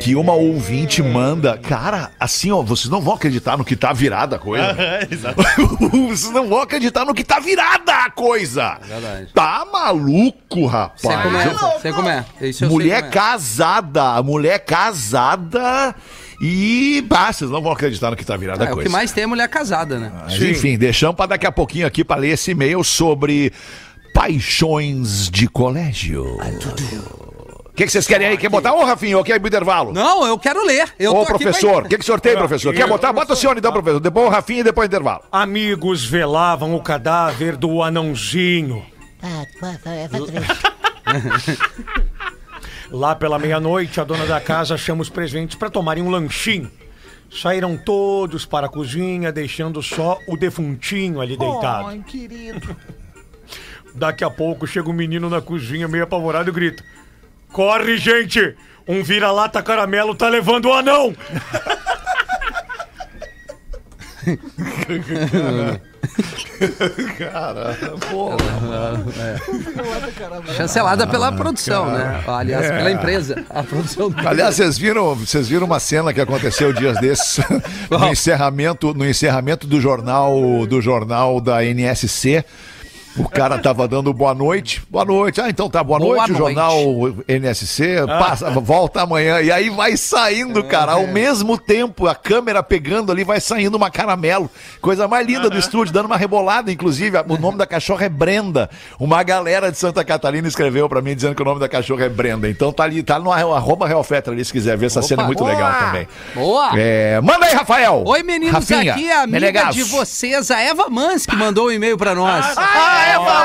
Que uma ouvinte manda. Cara, assim, ó, vocês não vão acreditar no que tá virada a coisa. Exato. vocês não vão acreditar no que tá virada a coisa. Verdade. Tá maluco, rapaz. Sei como é, sei como é. Isso eu sei Mulher como é. casada, mulher casada e. Ah, vocês não vão acreditar no que tá virada a É, o coisa. que mais tem é mulher casada, né? Mas, enfim, deixamos para daqui a pouquinho aqui para ler esse e-mail sobre paixões de colégio. O que, que vocês querem aí? Quer botar? Ô, Rafinha, ou quer ir pro intervalo? Não, eu quero ler. Eu Ô, professor, o que, que o senhor tem, professor? Quer botar? Bota o senhor então, professor. Depois o Rafinha e depois o intervalo. Amigos velavam o cadáver do anãozinho. Lá pela meia-noite, a dona da casa chama os presentes para tomarem um lanchinho. Saíram todos para a cozinha, deixando só o defuntinho ali deitado. Ai, querido. Daqui a pouco chega um menino na cozinha, meio apavorado, e grita: Corre, gente! Um vira-lata caramelo tá levando o anão! Chancelada pela produção, né? Aliás, pela empresa. A produção. Aliás, vocês viram, vocês viram uma cena que aconteceu dias desses no encerramento, no encerramento do jornal do jornal da NSC. O cara tava dando boa noite. Boa noite. Ah, então tá, boa, Boa noite. O noite. jornal NSC passa, volta amanhã. E aí vai saindo, cara, ao mesmo tempo, a câmera pegando ali, vai saindo uma caramelo. Coisa mais linda do estúdio, dando uma rebolada, inclusive. O nome da cachorra é Brenda. Uma galera de Santa Catarina escreveu pra mim dizendo que o nome da cachorra é Brenda. Então tá ali, tá no arroba Real Fetra ali, se quiser ver. Essa cena é muito boa. legal também. Boa! É, manda aí, Rafael. Oi, meninos, Rafinha, aqui é a amiga Menegasso. de vocês, a Eva Mans, que mandou um e-mail pra nós. Ah, Eva adoro a Eva.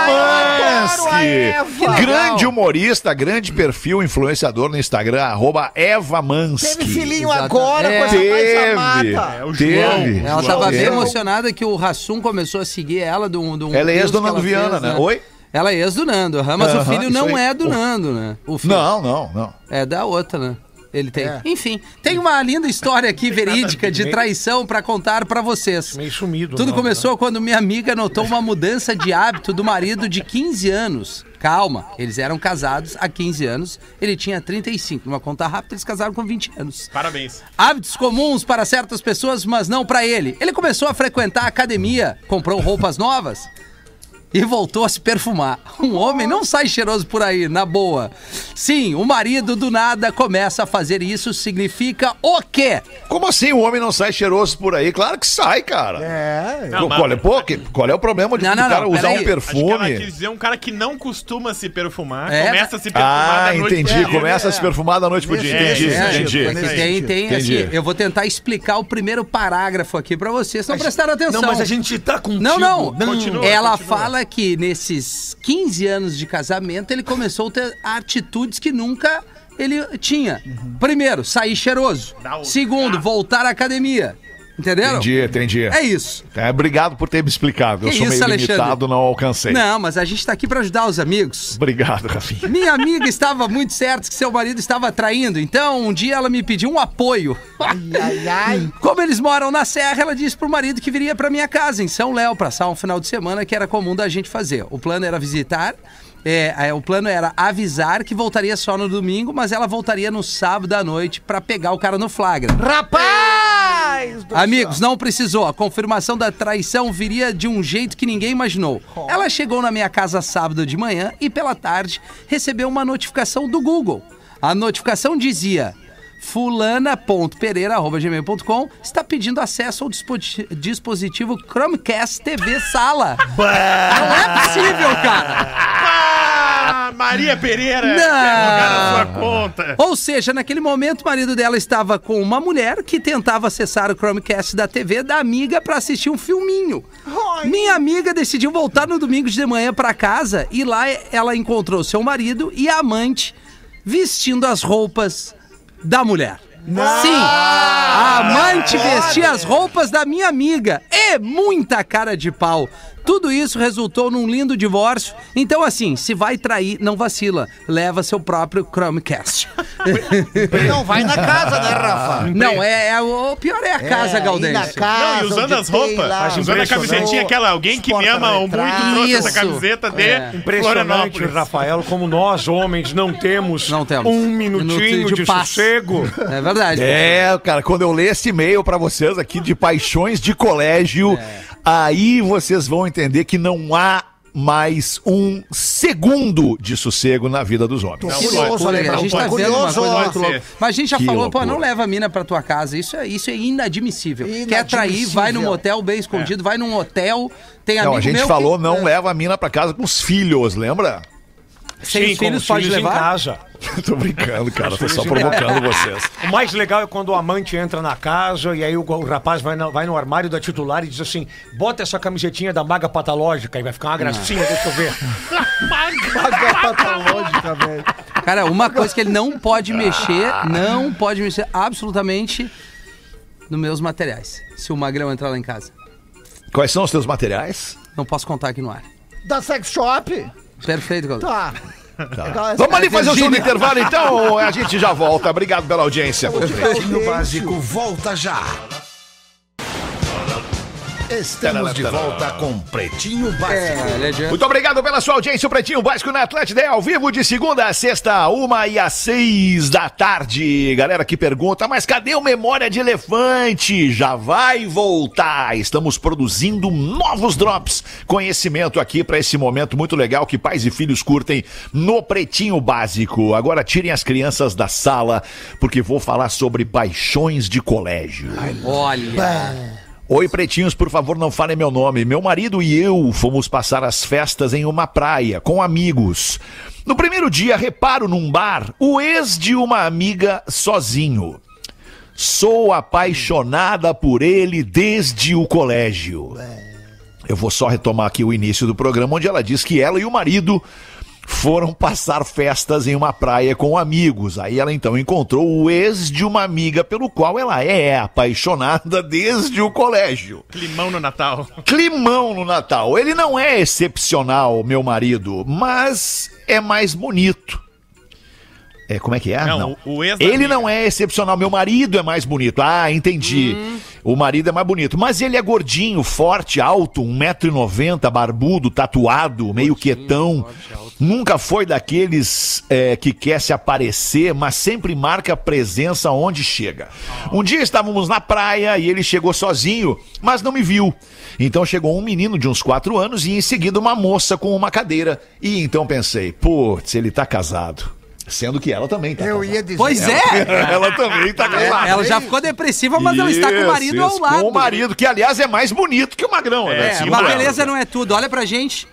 Mansky! Grande humorista, grande perfil, influenciador no Instagram, arroba Eva Mansky. Teve filhinho Exato. agora, É. coisa mais Teve, amada. É o teve. Ela João. tava bem emocionada que o Rassum começou a seguir ela de um. de um Ela é ex do Nando Viana, fez, né? Oi? Ela é ex do Nando, mas o Aham, filho isso não aí. é do O- Nando, né? O filho Não, não, não. é da outra, né? Ele tem. É. Enfim, tem uma linda história aqui verídica de traição pra contar pra vocês. Meio sumido. Tudo não, começou quando minha amiga notou uma mudança de hábito do marido de 15 anos. Calma, eles eram casados há 15 anos, ele tinha 35. Numa conta rápida, eles casaram com 20 anos. Parabéns. Hábitos comuns para certas pessoas, mas não para ele. Ele começou a frequentar a academia, comprou roupas novas e voltou a se perfumar. Um homem não sai cheiroso por aí, na boa. Sim, o marido do nada começa a fazer isso, significa o quê? Como assim o homem não sai cheiroso por aí? Claro que sai, cara. É. Não, qual, é, pô, que- qual é o problema de Não, o não, cara não, usar um Acho que ela perfume? quis dizer um cara que não costuma se perfumar, É, começa a se perfumar Ah, da noite entendi. pro dia. Começa a se perfumar da noite pro dia. É, Entendi, é, entendi. é, Porque tem, tem Entendi. assim, eu vou tentar explicar o primeiro parágrafo aqui pra vocês, não prestaram atenção. Não, mas a gente tá contigo. Não, não. Continua, Ela continua. fala que nesses 15 anos de casamento ele começou a ter atitudes que nunca ele tinha. Primeiro, sair cheiroso. Segundo, voltar à academia. Entenderam? Entendi, entendi. É isso. É, obrigado por ter me explicado. Eu Que sou isso, meio Alexandre? limitado, não alcancei. Não, mas a gente tá aqui pra ajudar os amigos. Obrigado, Rafinha. Minha amiga estava muito certa que seu marido estava traindo, então um dia ela me pediu um apoio. Ai, ai. Como eles moram na Serra, ela disse pro marido que viria pra minha casa em São Léo passar um final de semana que era comum da gente fazer. O plano era visitar, é, é, o plano era avisar que voltaria só no domingo, mas ela voltaria no sábado à noite pra pegar o cara no flagra. Rapaz! Do Amigos, não precisou. A confirmação da traição viria de um jeito que ninguém imaginou. Ela chegou na minha casa sábado de manhã e pela tarde recebeu uma notificação do Google. A notificação dizia: fulana.pereira.gmail.com está pedindo acesso ao dispo- dispositivo Chromecast TV Sala. Não é possível, cara! Ah, Maria Pereira! Não. sua conta. Ou seja, naquele momento o marido dela estava com uma mulher que tentava acessar o Chromecast da TV da amiga para assistir um filminho. Minha amiga decidiu voltar no domingo de manhã para casa e lá ela encontrou seu marido e a amante vestindo as roupas da mulher. Sim, a amante vestia as roupas da minha amiga. E muita cara de pau. Tudo isso resultou num lindo divórcio. Então, assim, se vai trair, não vacila. Leva seu próprio Chromecast. Não vai na casa, né, Rafa? não, é, é o pior é a casa, É, Gaudêncio. ir na casa, Não, e usando as roupas, lá usando a camisetinha aquela, alguém que me ama muito trouxe essa Isso. camiseta de É. Impressionante. Rafael, como nós, homens, não temos, Não temos. um minutinho Minuto de de, sossego. É verdade. É, cara, quando eu ler esse e-mail pra vocês aqui de paixões de colégio, aí vocês vão entender que não há mais um segundo de sossego na vida dos homens. Que loucura, Alemão. a gente tá vendo uma curioso, coisa ó. muito louca. Mas a gente já Que falou, pô, loucura. não leva a mina pra tua casa. Isso é, isso é inadmissível. Quer Inadmissível. trair, vai num motel bem escondido, vai num hotel. Tem Não, amigo a gente falou que, não é, leva a mina pra casa com os filhos, lembra? Sem com filhos os pode filhos em levar. casa. Tô brincando, cara, tô só provocando vocês. O mais legal é quando o amante entra na casa e aí o, o rapaz vai, na- vai no armário da titular e diz assim: bota essa camisetinha da maga patológica e vai ficar uma gracinha, deixa eu ver. patológica, velho. Cara, uma coisa que ele não pode mexer, não pode mexer absolutamente nos meus materiais. Se o Magrão entrar lá em casa. Quais são os teus materiais? Não posso contar aqui no ar. Da sex shop? Perfeito, Gaudêncio. Tá. Legal, Vamos ali fazer o show do intervalo, então a gente já volta. Obrigado pela audiência. Pretinho Básico volta já. Estamos de volta com Pretinho Básico. É, é Muito obrigado pela sua audiência. O Pretinho Básico na Atlântida é ao vivo de segunda a sexta, uma e às seis da tarde. Galera que pergunta, mas cadê o Memória de Elefante? Já vai voltar. Estamos produzindo novos drops. Conhecimento aqui para esse momento muito legal que pais e filhos curtem no Pretinho Básico. Agora tirem as crianças da sala, porque vou falar sobre paixões de colégio. Olha. Oi, pretinhos, por favor, não falem meu nome. Meu marido e eu fomos passar as festas em uma praia com amigos. No primeiro dia, reparo num bar o ex de uma amiga sozinho. Sou apaixonada por ele desde o colégio. Eu vou só retomar aqui o início do programa, onde ela diz que ela e o marido foram passar festas em uma praia com amigos. Aí ela então encontrou o ex de uma amiga pelo qual ela é apaixonada desde o colégio. Climão no Natal. Climão no Natal. Ele não é excepcional, meu marido, mas é mais bonito. É, como é que é? Não, o- o ex Ele amiga. não é excepcional, meu marido é mais bonito. Ah, entendi. O marido é mais bonito. Mas ele é gordinho, forte, alto, 1,90m, barbudo, tatuado, meio quietão. Nunca foi daqueles é, que quer se aparecer, mas sempre marca presença onde chega. Um dia estávamos na praia e ele chegou sozinho, mas não me viu. Então chegou um menino de uns quatro anos e em seguida uma moça com uma cadeira. E então pensei, putz, ele tá casado. Sendo que ela também tá Eu casada. ia dizer. Pois é! Ela também tá casada. Ela já ficou depressiva, mas ela está com o Isso, marido ao isso, lado. Com o marido, que aliás é mais bonito que o Magrão, né? É, Sim, mas beleza não é tudo. Olha pra gente.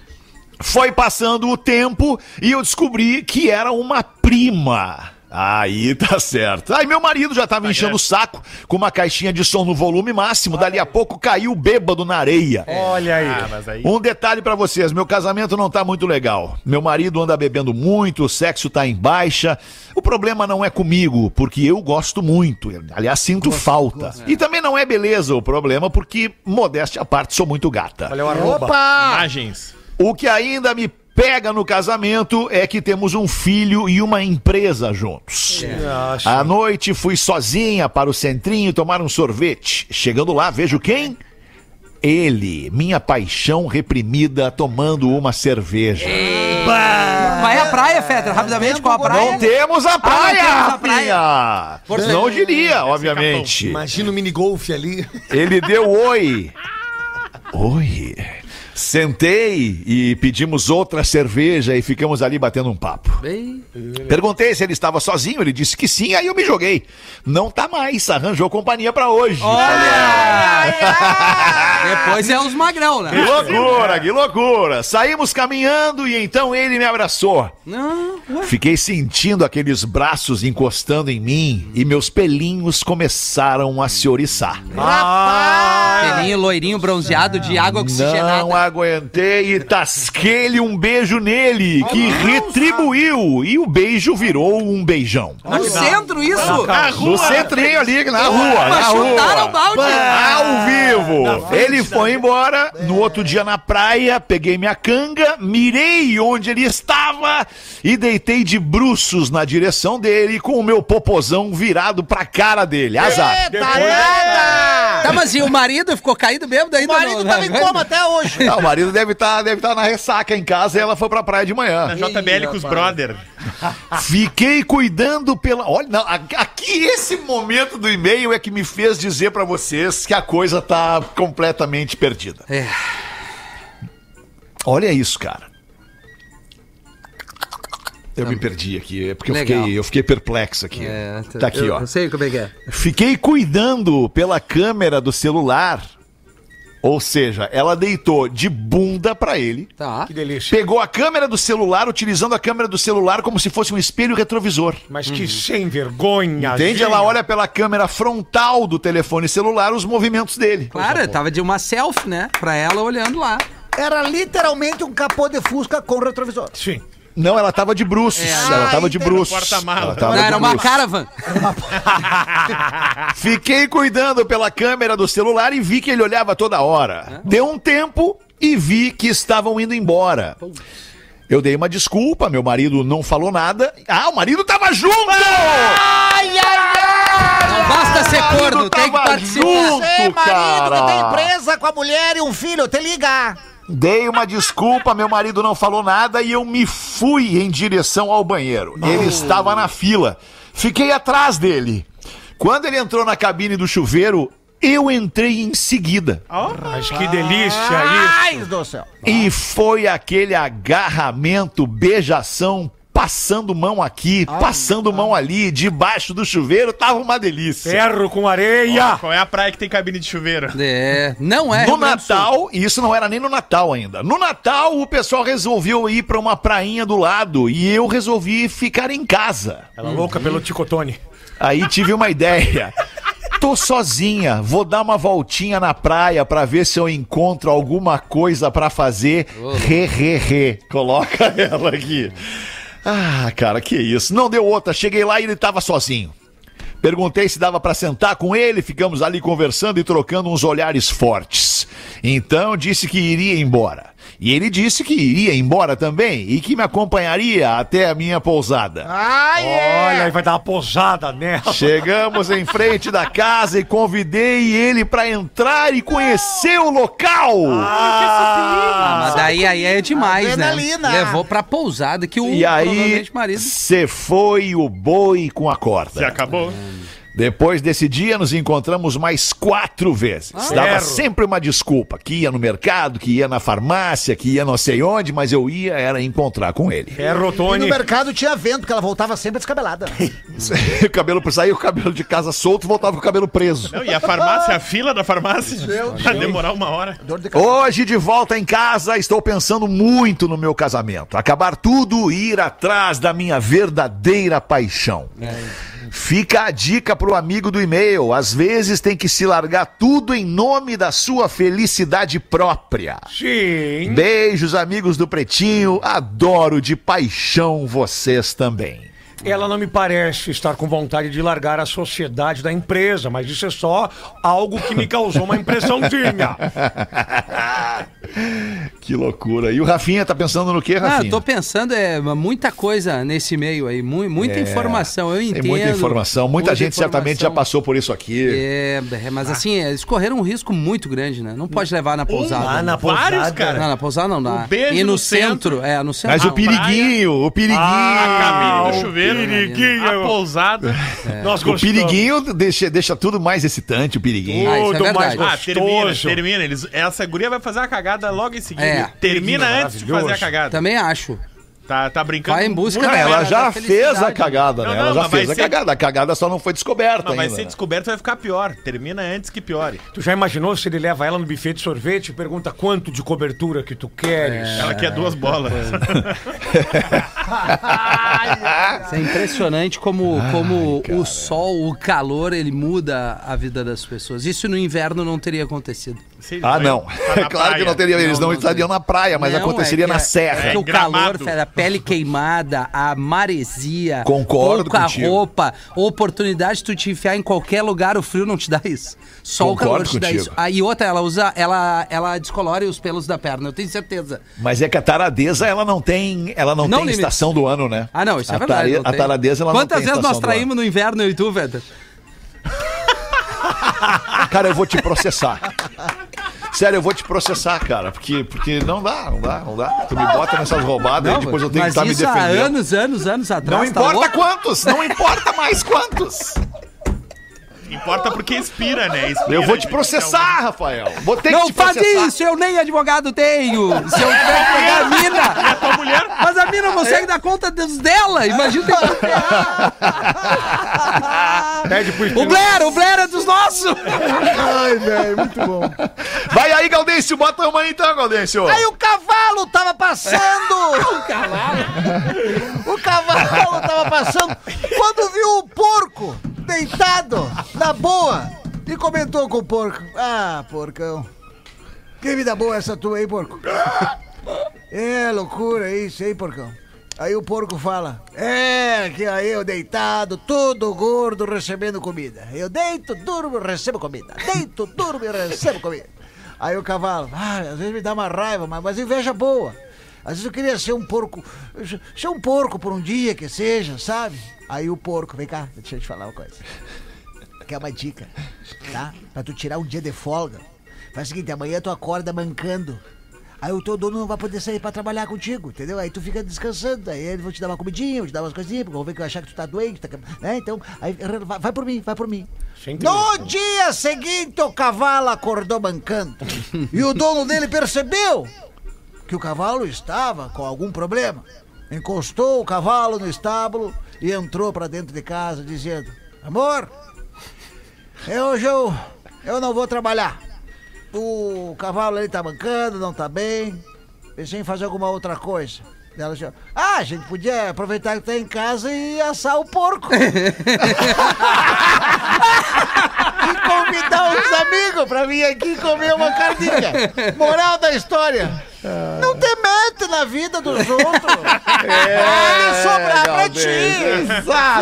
Foi passando o tempo e eu descobri que era uma prima. Aí tá certo. Aí meu marido já tava enchendo o saco com uma caixinha de som no volume máximo. Dali a pouco caiu bêbado na areia. Olha aí. Ah, mas aí. Um detalhe pra vocês, meu casamento não tá muito legal. Meu marido anda bebendo muito, o sexo tá em baixa. O problema não é comigo, porque eu gosto muito. Aliás, sinto falta. E também não é beleza o problema, porque, modéstia à parte, sou muito gata. Olha o arroba. Opa! Imagens. O que ainda me pega no casamento é que temos um filho e uma empresa juntos. Nossa. À noite fui sozinha para o centrinho tomar um sorvete. Chegando lá, vejo quem? Ele, minha paixão reprimida, tomando uma cerveja. Vai à praia, Fetra, rapidamente, qual a praia? Não temos a praia, temos a Rafinha! Não diria, obviamente. Imagina o minigolf ali. Ele deu oi. Oi. Sentei e pedimos outra cerveja e ficamos ali batendo um papo. Bem, Perguntei se ele estava sozinho, ele disse que sim, aí eu me joguei. Não tá mais, arranjou companhia pra hoje. Depois é os magrão, Que né? loucura, que loucura. Saímos caminhando e então ele me abraçou. Não. Fiquei sentindo aqueles braços encostando em mim e meus pelinhos começaram a se oriçar. Pelinho loirinho bronzeado de água oxigenada. Não aguentei e tasquei-lhe um beijo nele, que retribuiu. E o beijo virou um beijão. No centro, isso? No centrinho ali, na rua, na Mas chutaram rua. o balde. Ao vivo. Ele foi embora. No outro dia na praia, peguei minha canga, mirei onde ele estava e deitei de bruços na direção dele com o meu popozão virado pra cara dele. Azar. Eita, nada! Tá, mas e o marido ficou caído bêbado O ainda? marido no- tava em na- coma até hoje. Ah, o marido deve estar deve tá na ressaca em casa e ela foi pra praia de manhã. Na JBL com os brother. Fiquei cuidando pela. Olha, não, aqui esse momento do e-mail é que me fez dizer pra vocês que a coisa tá completamente perdida. É. Olha isso, cara. Eu me perdi aqui, é porque eu Legal. fiquei, eu fiquei perplexo aqui. É, tá aqui, eu, ó. Eu sei como é que é. Fiquei cuidando pela câmera do celular. Ou seja, ela deitou de bunda pra ele. Tá. Que delícia. Pegou a câmera do celular, utilizando a câmera do celular como se fosse um espelho retrovisor. Mas que sem vergonha. Entende? Ela olha pela câmera frontal do telefone celular os movimentos dele. Claro, tava de uma selfie, né? Pra ela olhando lá. Era literalmente um capô de fusca com retrovisor. Sim. Não, ela tava de bruços. ela Ah, tava de bruços. Ela tava Não, de era uma bruços. caravan. Fiquei cuidando pela câmera do celular e vi que ele olhava toda hora. Deu um tempo e vi que estavam indo embora. Eu dei uma desculpa, meu marido não falou nada. Ah, o marido tava junto! Não basta ser corno, tem que participar. junto, Você, marido cara. que tem empresa com a mulher e um filho, te liga. Dei uma desculpa, meu marido não falou nada e eu me fui em direção ao banheiro. Ele estava na fila. Fiquei atrás dele. Quando ele entrou na cabine do chuveiro, eu entrei em seguida. Mas que delícia Ai, isso. do céu. E foi aquele agarramento, beijação, passando mão aqui, passando mão ali, debaixo do chuveiro, tava uma delícia. Ferro com areia. Qual é a praia que tem cabine de chuveiro? É, não é. No. Natal, e isso não era nem no Natal ainda. No Natal, o pessoal resolveu ir pra uma prainha do lado e eu resolvi ficar em casa. Ela louca pelo ticotone. Aí tive uma ideia. Tô sozinha, vou dar uma voltinha na praia pra ver se eu encontro alguma coisa pra fazer. Re, re, re. Coloca ela aqui. Ah, cara, que isso. Não deu outra. Cheguei lá e ele tava sozinho. Perguntei se dava pra sentar com ele, ficamos ali conversando e trocando uns olhares fortes. Então disse que iria embora. E ele disse que iria embora também e que me acompanharia até a minha pousada. Ai, Olha, é. aí vai dar uma posada nela. Chegamos em frente da casa e convidei ele pra entrar e conhecer o local. Ah, mas daí aí é demais, né? Adrenalina. Levou pra pousada que o e aí, marido. você foi o boi com a corda. Se acabou? Depois desse dia, nos encontramos mais quatro vezes. Dava Certo. sempre uma desculpa, que ia no mercado, que ia na farmácia, que ia não sei onde, mas eu ia era encontrar com ele. Ferro, E no Tony. mercado tinha vento, porque ela voltava sempre descabelada. o cabelo saía o cabelo de casa solto, voltava com o cabelo preso. Não, e a farmácia, a fila da farmácia? Vai demorar uma hora. Dor de. Hoje, de volta em casa, estou pensando muito no meu casamento. Acabar tudo e ir atrás da minha verdadeira paixão. Fica a dica pro amigo do e-mail. Às vezes tem que se largar tudo em nome da sua felicidade própria. Sim. Beijos, amigos do Pretinho. Adoro de paixão vocês também. Ela não me parece estar com vontade de largar a sociedade da empresa, mas isso é só algo que me causou uma impressãozinha. Que loucura. E o Rafinha tá pensando no que, Ah, Rafinha? tô pensando, é muita coisa nesse meio aí, mu- muita informação, eu entendo. É, Tem muita informação. Muita, gente certamente já informação. passou por isso aqui. É, é, mas assim, é, eles correram um risco muito grande, né? Não pode levar na pousada. lá né? na Vários, pousada. cara. Não, na pousada não dá. O beijo e no, no centro, centro. é, no centro. Mas o Ah, periguinho, o periguinho. A cabine do o chuveiro, periguinho. a pousada. Nós O periguinho deixa, deixa tudo mais excitante, o periguinho. Ah, é Tudo verdade. mais Ah, termina, gostoso. termina. Eles, essa guria vai fazer a cagada logo em seguida. É. Termina Periguinho antes de fazer a cagada. Também acho. Tá, tá brincando. Vai em busca da- bem. ela já da fez felicidade. a cagada, Não, né? não, ela já mas fez vai a ser- cagada. A cagada só não foi descoberta Não, vai ainda. ser né? descoberto, vai ficar pior. Termina antes que piore. Tu já imaginou se ele leva ela no buffet de sorvete e pergunta quanto de cobertura que tu queres? Ela quer duas bolas. Isso é impressionante como, como o sol, o calor, ele muda a vida das pessoas. Isso no inverno não teria acontecido. Ah, não. É na claro que não teria. Eles não, estariam na praia, mas Não, aconteceria é que na é- serra. É o É gramado. calor, a pele queimada, a maresia, Concordo pouca contigo. roupa, oportunidade de tu te enfiar em qualquer lugar, o frio não te dá isso. Só Concordo o calor te dá contigo. isso. Aí outra, ela usa, ela, ela descolore os pelos da perna, eu tenho certeza. Mas é que a taradeza, ela não tem, ela não, Não tem limite. estação do ano, né? Ah, não, isso é a verdade. tare- não a taradeza, ela Quantas não tem vezes nós traímos no inverno, eu e tu, Vedder? Cara, eu vou te processar. Sério, eu vou te processar, cara, porque, porque não dá, não dá, não dá. Tu me bota nessas roubadas e depois eu tenho que estar me isso há defendendo. anos, anos, anos atrás. Não tá importa louco? quantos, não importa mais quantos. Importa porque expira, né? Expira, Eu vou te gente. processar, Rafael. Vou ter que Não te faz processar. isso, eu nem advogado tenho. Se eu tiver que pegar a mina. Tua mulher Mas a mina não consegue dar conta dos dela. Imagina que Pede pro O. Blair, o Blair é dos nossos. Ai, velho, muito bom. Vai aí, Gaudêncio, bota uma aí então, Gaudêncio. Aí o cavalo tava passando! o cavalo? O cavalo tava passando quando viu o porco deitado na boa e comentou com o porco: Ah, porcão, que vida boa essa tua aí, porco? É loucura isso aí, porcão. Aí o porco fala: É, que aí eu deitado, todo gordo, recebendo comida. Eu deito, durmo, recebo comida. Deito, durmo e recebo comida. Aí o cavalo: Ah, às vezes me dá uma raiva, mas, mas inveja boa. Às vezes eu queria ser um porco, ser um porco por um dia que seja, sabe? Aí o porco, vem cá, deixa eu te falar uma coisa. Quer uma dica, tá? Pra tu tirar um dia de folga. Faz o seguinte, amanhã tu acorda mancando. Aí o teu dono não vai poder sair pra trabalhar contigo, entendeu? Aí tu fica descansando, aí eles vão te dar uma comidinha, vão te dar umas coisinhas, porque vão ver que eu achar que tu tá doente, tá, né? Então, aí, vai, por mim, vai por mim. No dia seguinte, o cavalo acordou mancando. e o dono dele percebeu que o cavalo estava com algum problema. Encostou o cavalo no estábulo e entrou pra dentro de casa dizendo: Amor, eu, hoje eu, eu não vou trabalhar. O cavalo ali tá mancando, não tá bem. Pensei em fazer alguma outra coisa. Ela disse, ah, a gente podia aproveitar que tá em casa e assar o porco. e convidar uns amigos pra vir aqui comer uma carninha. Moral da história. Não te mete na vida dos outros. É, sobrar pra ti.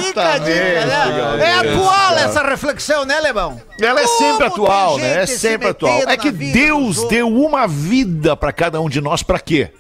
Fica a dica, né? É atual essa reflexão, né, Lebão? Ela é sempre atual, tem né? É sempre atual. É que Deus deu uma vida pra cada um de nós pra quê?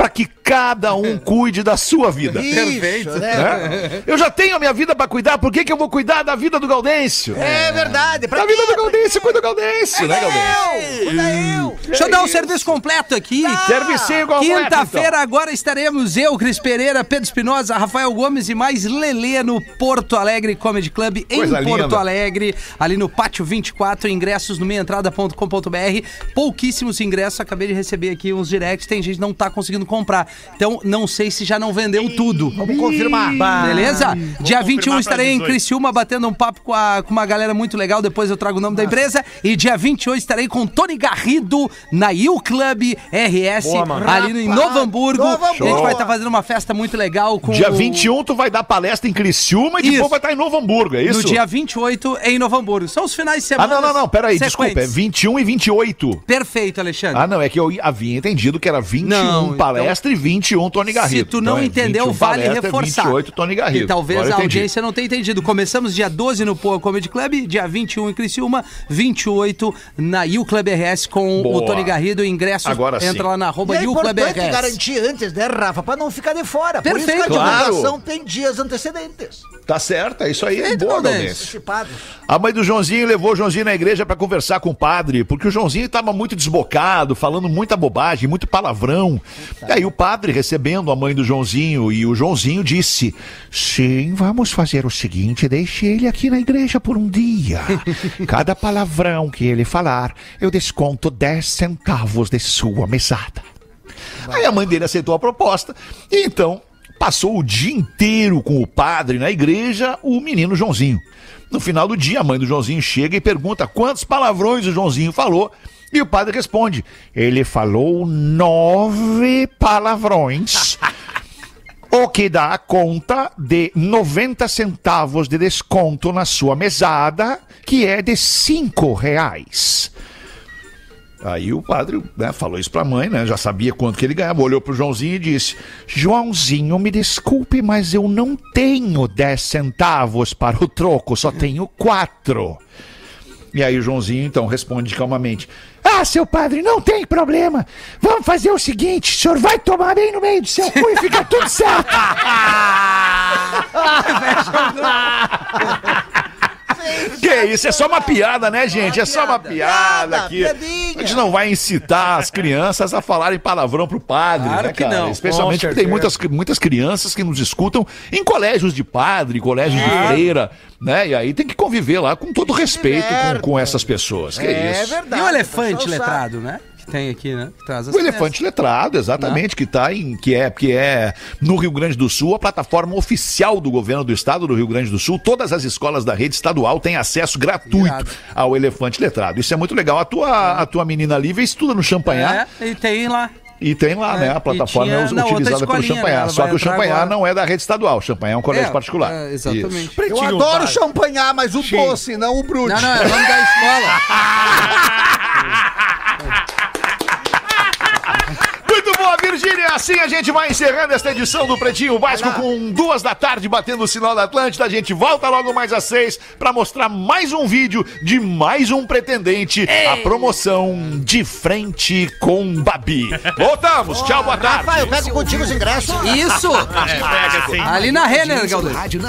Pra que cada um cuide da sua vida. Isso, né? né? Eu já tenho a minha vida pra cuidar, por que, que eu vou cuidar da vida do Gaudêncio? É verdade. Pra Da vida do Gaudêncio, cuida do Gaudêncio, né, Gaudêncio? Eu, cuida eu. Deixa eu dar um serviço completo aqui. Servicinho completo, Quinta-feira agora estaremos eu, Cris Pereira, Pedro Espinosa, Rafael Gomes e mais Lelê no Porto Alegre Comedy Club em Coisa Porto linda. Alegre, ali no Pátio 24, ingressos no meiaentrada.com.br. Pouquíssimos ingressos, acabei de receber aqui uns directs, tem gente que não tá conseguindo comprar. Então, não sei se já não vendeu tudo. Vamos confirmar. Beleza? Dia 21 confirmar estarei em 18. Criciúma batendo um papo com, a- com uma galera muito legal. Depois eu trago o nome da empresa. E dia 28 estarei com Tony Garrido na U Club RS, Boa, ali no- em Novo Hamburgo. Novo A gente vai estar fazendo uma festa muito legal com. Dia o- 21 tu vai dar palestra em Criciúma e Isso. depois vai estar em Novo Hamburgo, é isso? No dia 28 em Novo Hamburgo. São os finais de Ah, semana. não, não, não, peraí, desculpa, é sequentes. 21 e 28. Perfeito, Alexandre. Ah, não, é que eu havia entendido que era 21 Não, então- palestra e 21 Tony Garrido. Se tu não Então é entendeu, 21 vale palestra, reforçar. 28 Tony Garrido. E talvez Agora a audiência não tenha entendido. Começamos dia 12 no Poa Comedy Club, dia 21 em Criciúma, 28 na U Club RS com o Boa. Tony Garrido. Ingressos, Agora sim. entra lá na E arroba é U Club importante RS. garantir antes, né, Rafa? Pra não ficar de fora. Por Perfeito. isso que a Claro. divulgação tem dias antecedentes. Tá certo, é isso aí. Perfeito, Boa. Antecipados. A mãe do Joãozinho levou o Joãozinho na igreja pra conversar com o padre, porque o Joãozinho estava muito desbocado, falando muita bobagem, muito palavrão. E aí o padre recebendo a mãe do Joãozinho e o Joãozinho disse: Sim, vamos fazer o seguinte, deixe ele aqui na igreja por um dia. Cada palavrão que ele falar, eu desconto 10 centavos de sua mesada. Aí a mãe dele aceitou a proposta e então passou o dia inteiro com o padre na igreja, o menino Joãozinho. No final do dia, a mãe do Joãozinho chega e pergunta quantos palavrões o Joãozinho falou. E o padre responde: ele falou nove palavrões. O que dá conta de 90 centavos de desconto na sua mesada, que é de cinco reais. Aí o padre né, falou isso pra mãe, né? Já sabia quanto que ele ganhava. Olhou pro Joãozinho e disse: Joãozinho, me desculpe, mas eu não tenho 10 centavos para o troco, só tenho quatro. E aí o Joãozinho então responde calmamente: Ah, seu padre, não tem problema. Vamos fazer o seguinte: o senhor vai tomar bem no meio do seu cu e fica tudo certo. Que isso, é só uma piada, né, gente? É só uma piada piada, aqui. piadinha. A gente não vai incitar as crianças a falarem palavrão pro padre, Claro né, que cara? não. Especialmente porque tem muitas, muitas crianças que nos escutam em colégios de padre, colégios de freira, né? E aí tem que conviver lá com todo respeito com, com essas pessoas. Que É isso. verdade. E o elefante pessoal sabe. letrado, né? Tem aqui, né? Que traz O elefante letrado, Né? exatamente, que tá em que é que é no Rio Grande do Sul, a plataforma oficial do governo do estado do Rio Grande do Sul. Todas as escolas da rede estadual têm acesso gratuito Irado. ao elefante letrado. Isso é muito legal. A tua a tua menina Lívia estuda no Champanhar É, e tem lá. e tem lá, É, né, a plataforma tinha é us- na outra utilizada pelo né? Champanhar. Ela Só que o Champanhar agora. não é da rede estadual, o Champanhar é um colégio É, particular. é, exatamente. Eu adoro básico. champanhar, mas o doce, não o brute. Não, não, é o nome da escola. Virgínia. Assim a gente vai encerrando esta edição do Pretinho Básico com duas da tarde batendo o sinal da Atlântida. A gente volta logo mais às seis para mostrar mais um vídeo de mais um pretendente à promoção de frente com Babi. Voltamos. Tchau, boa tarde. Rafael, eu pego contigo os ingressos. Isso! Pega assim. Ali na Renner, Galdês. Rádio Nacional.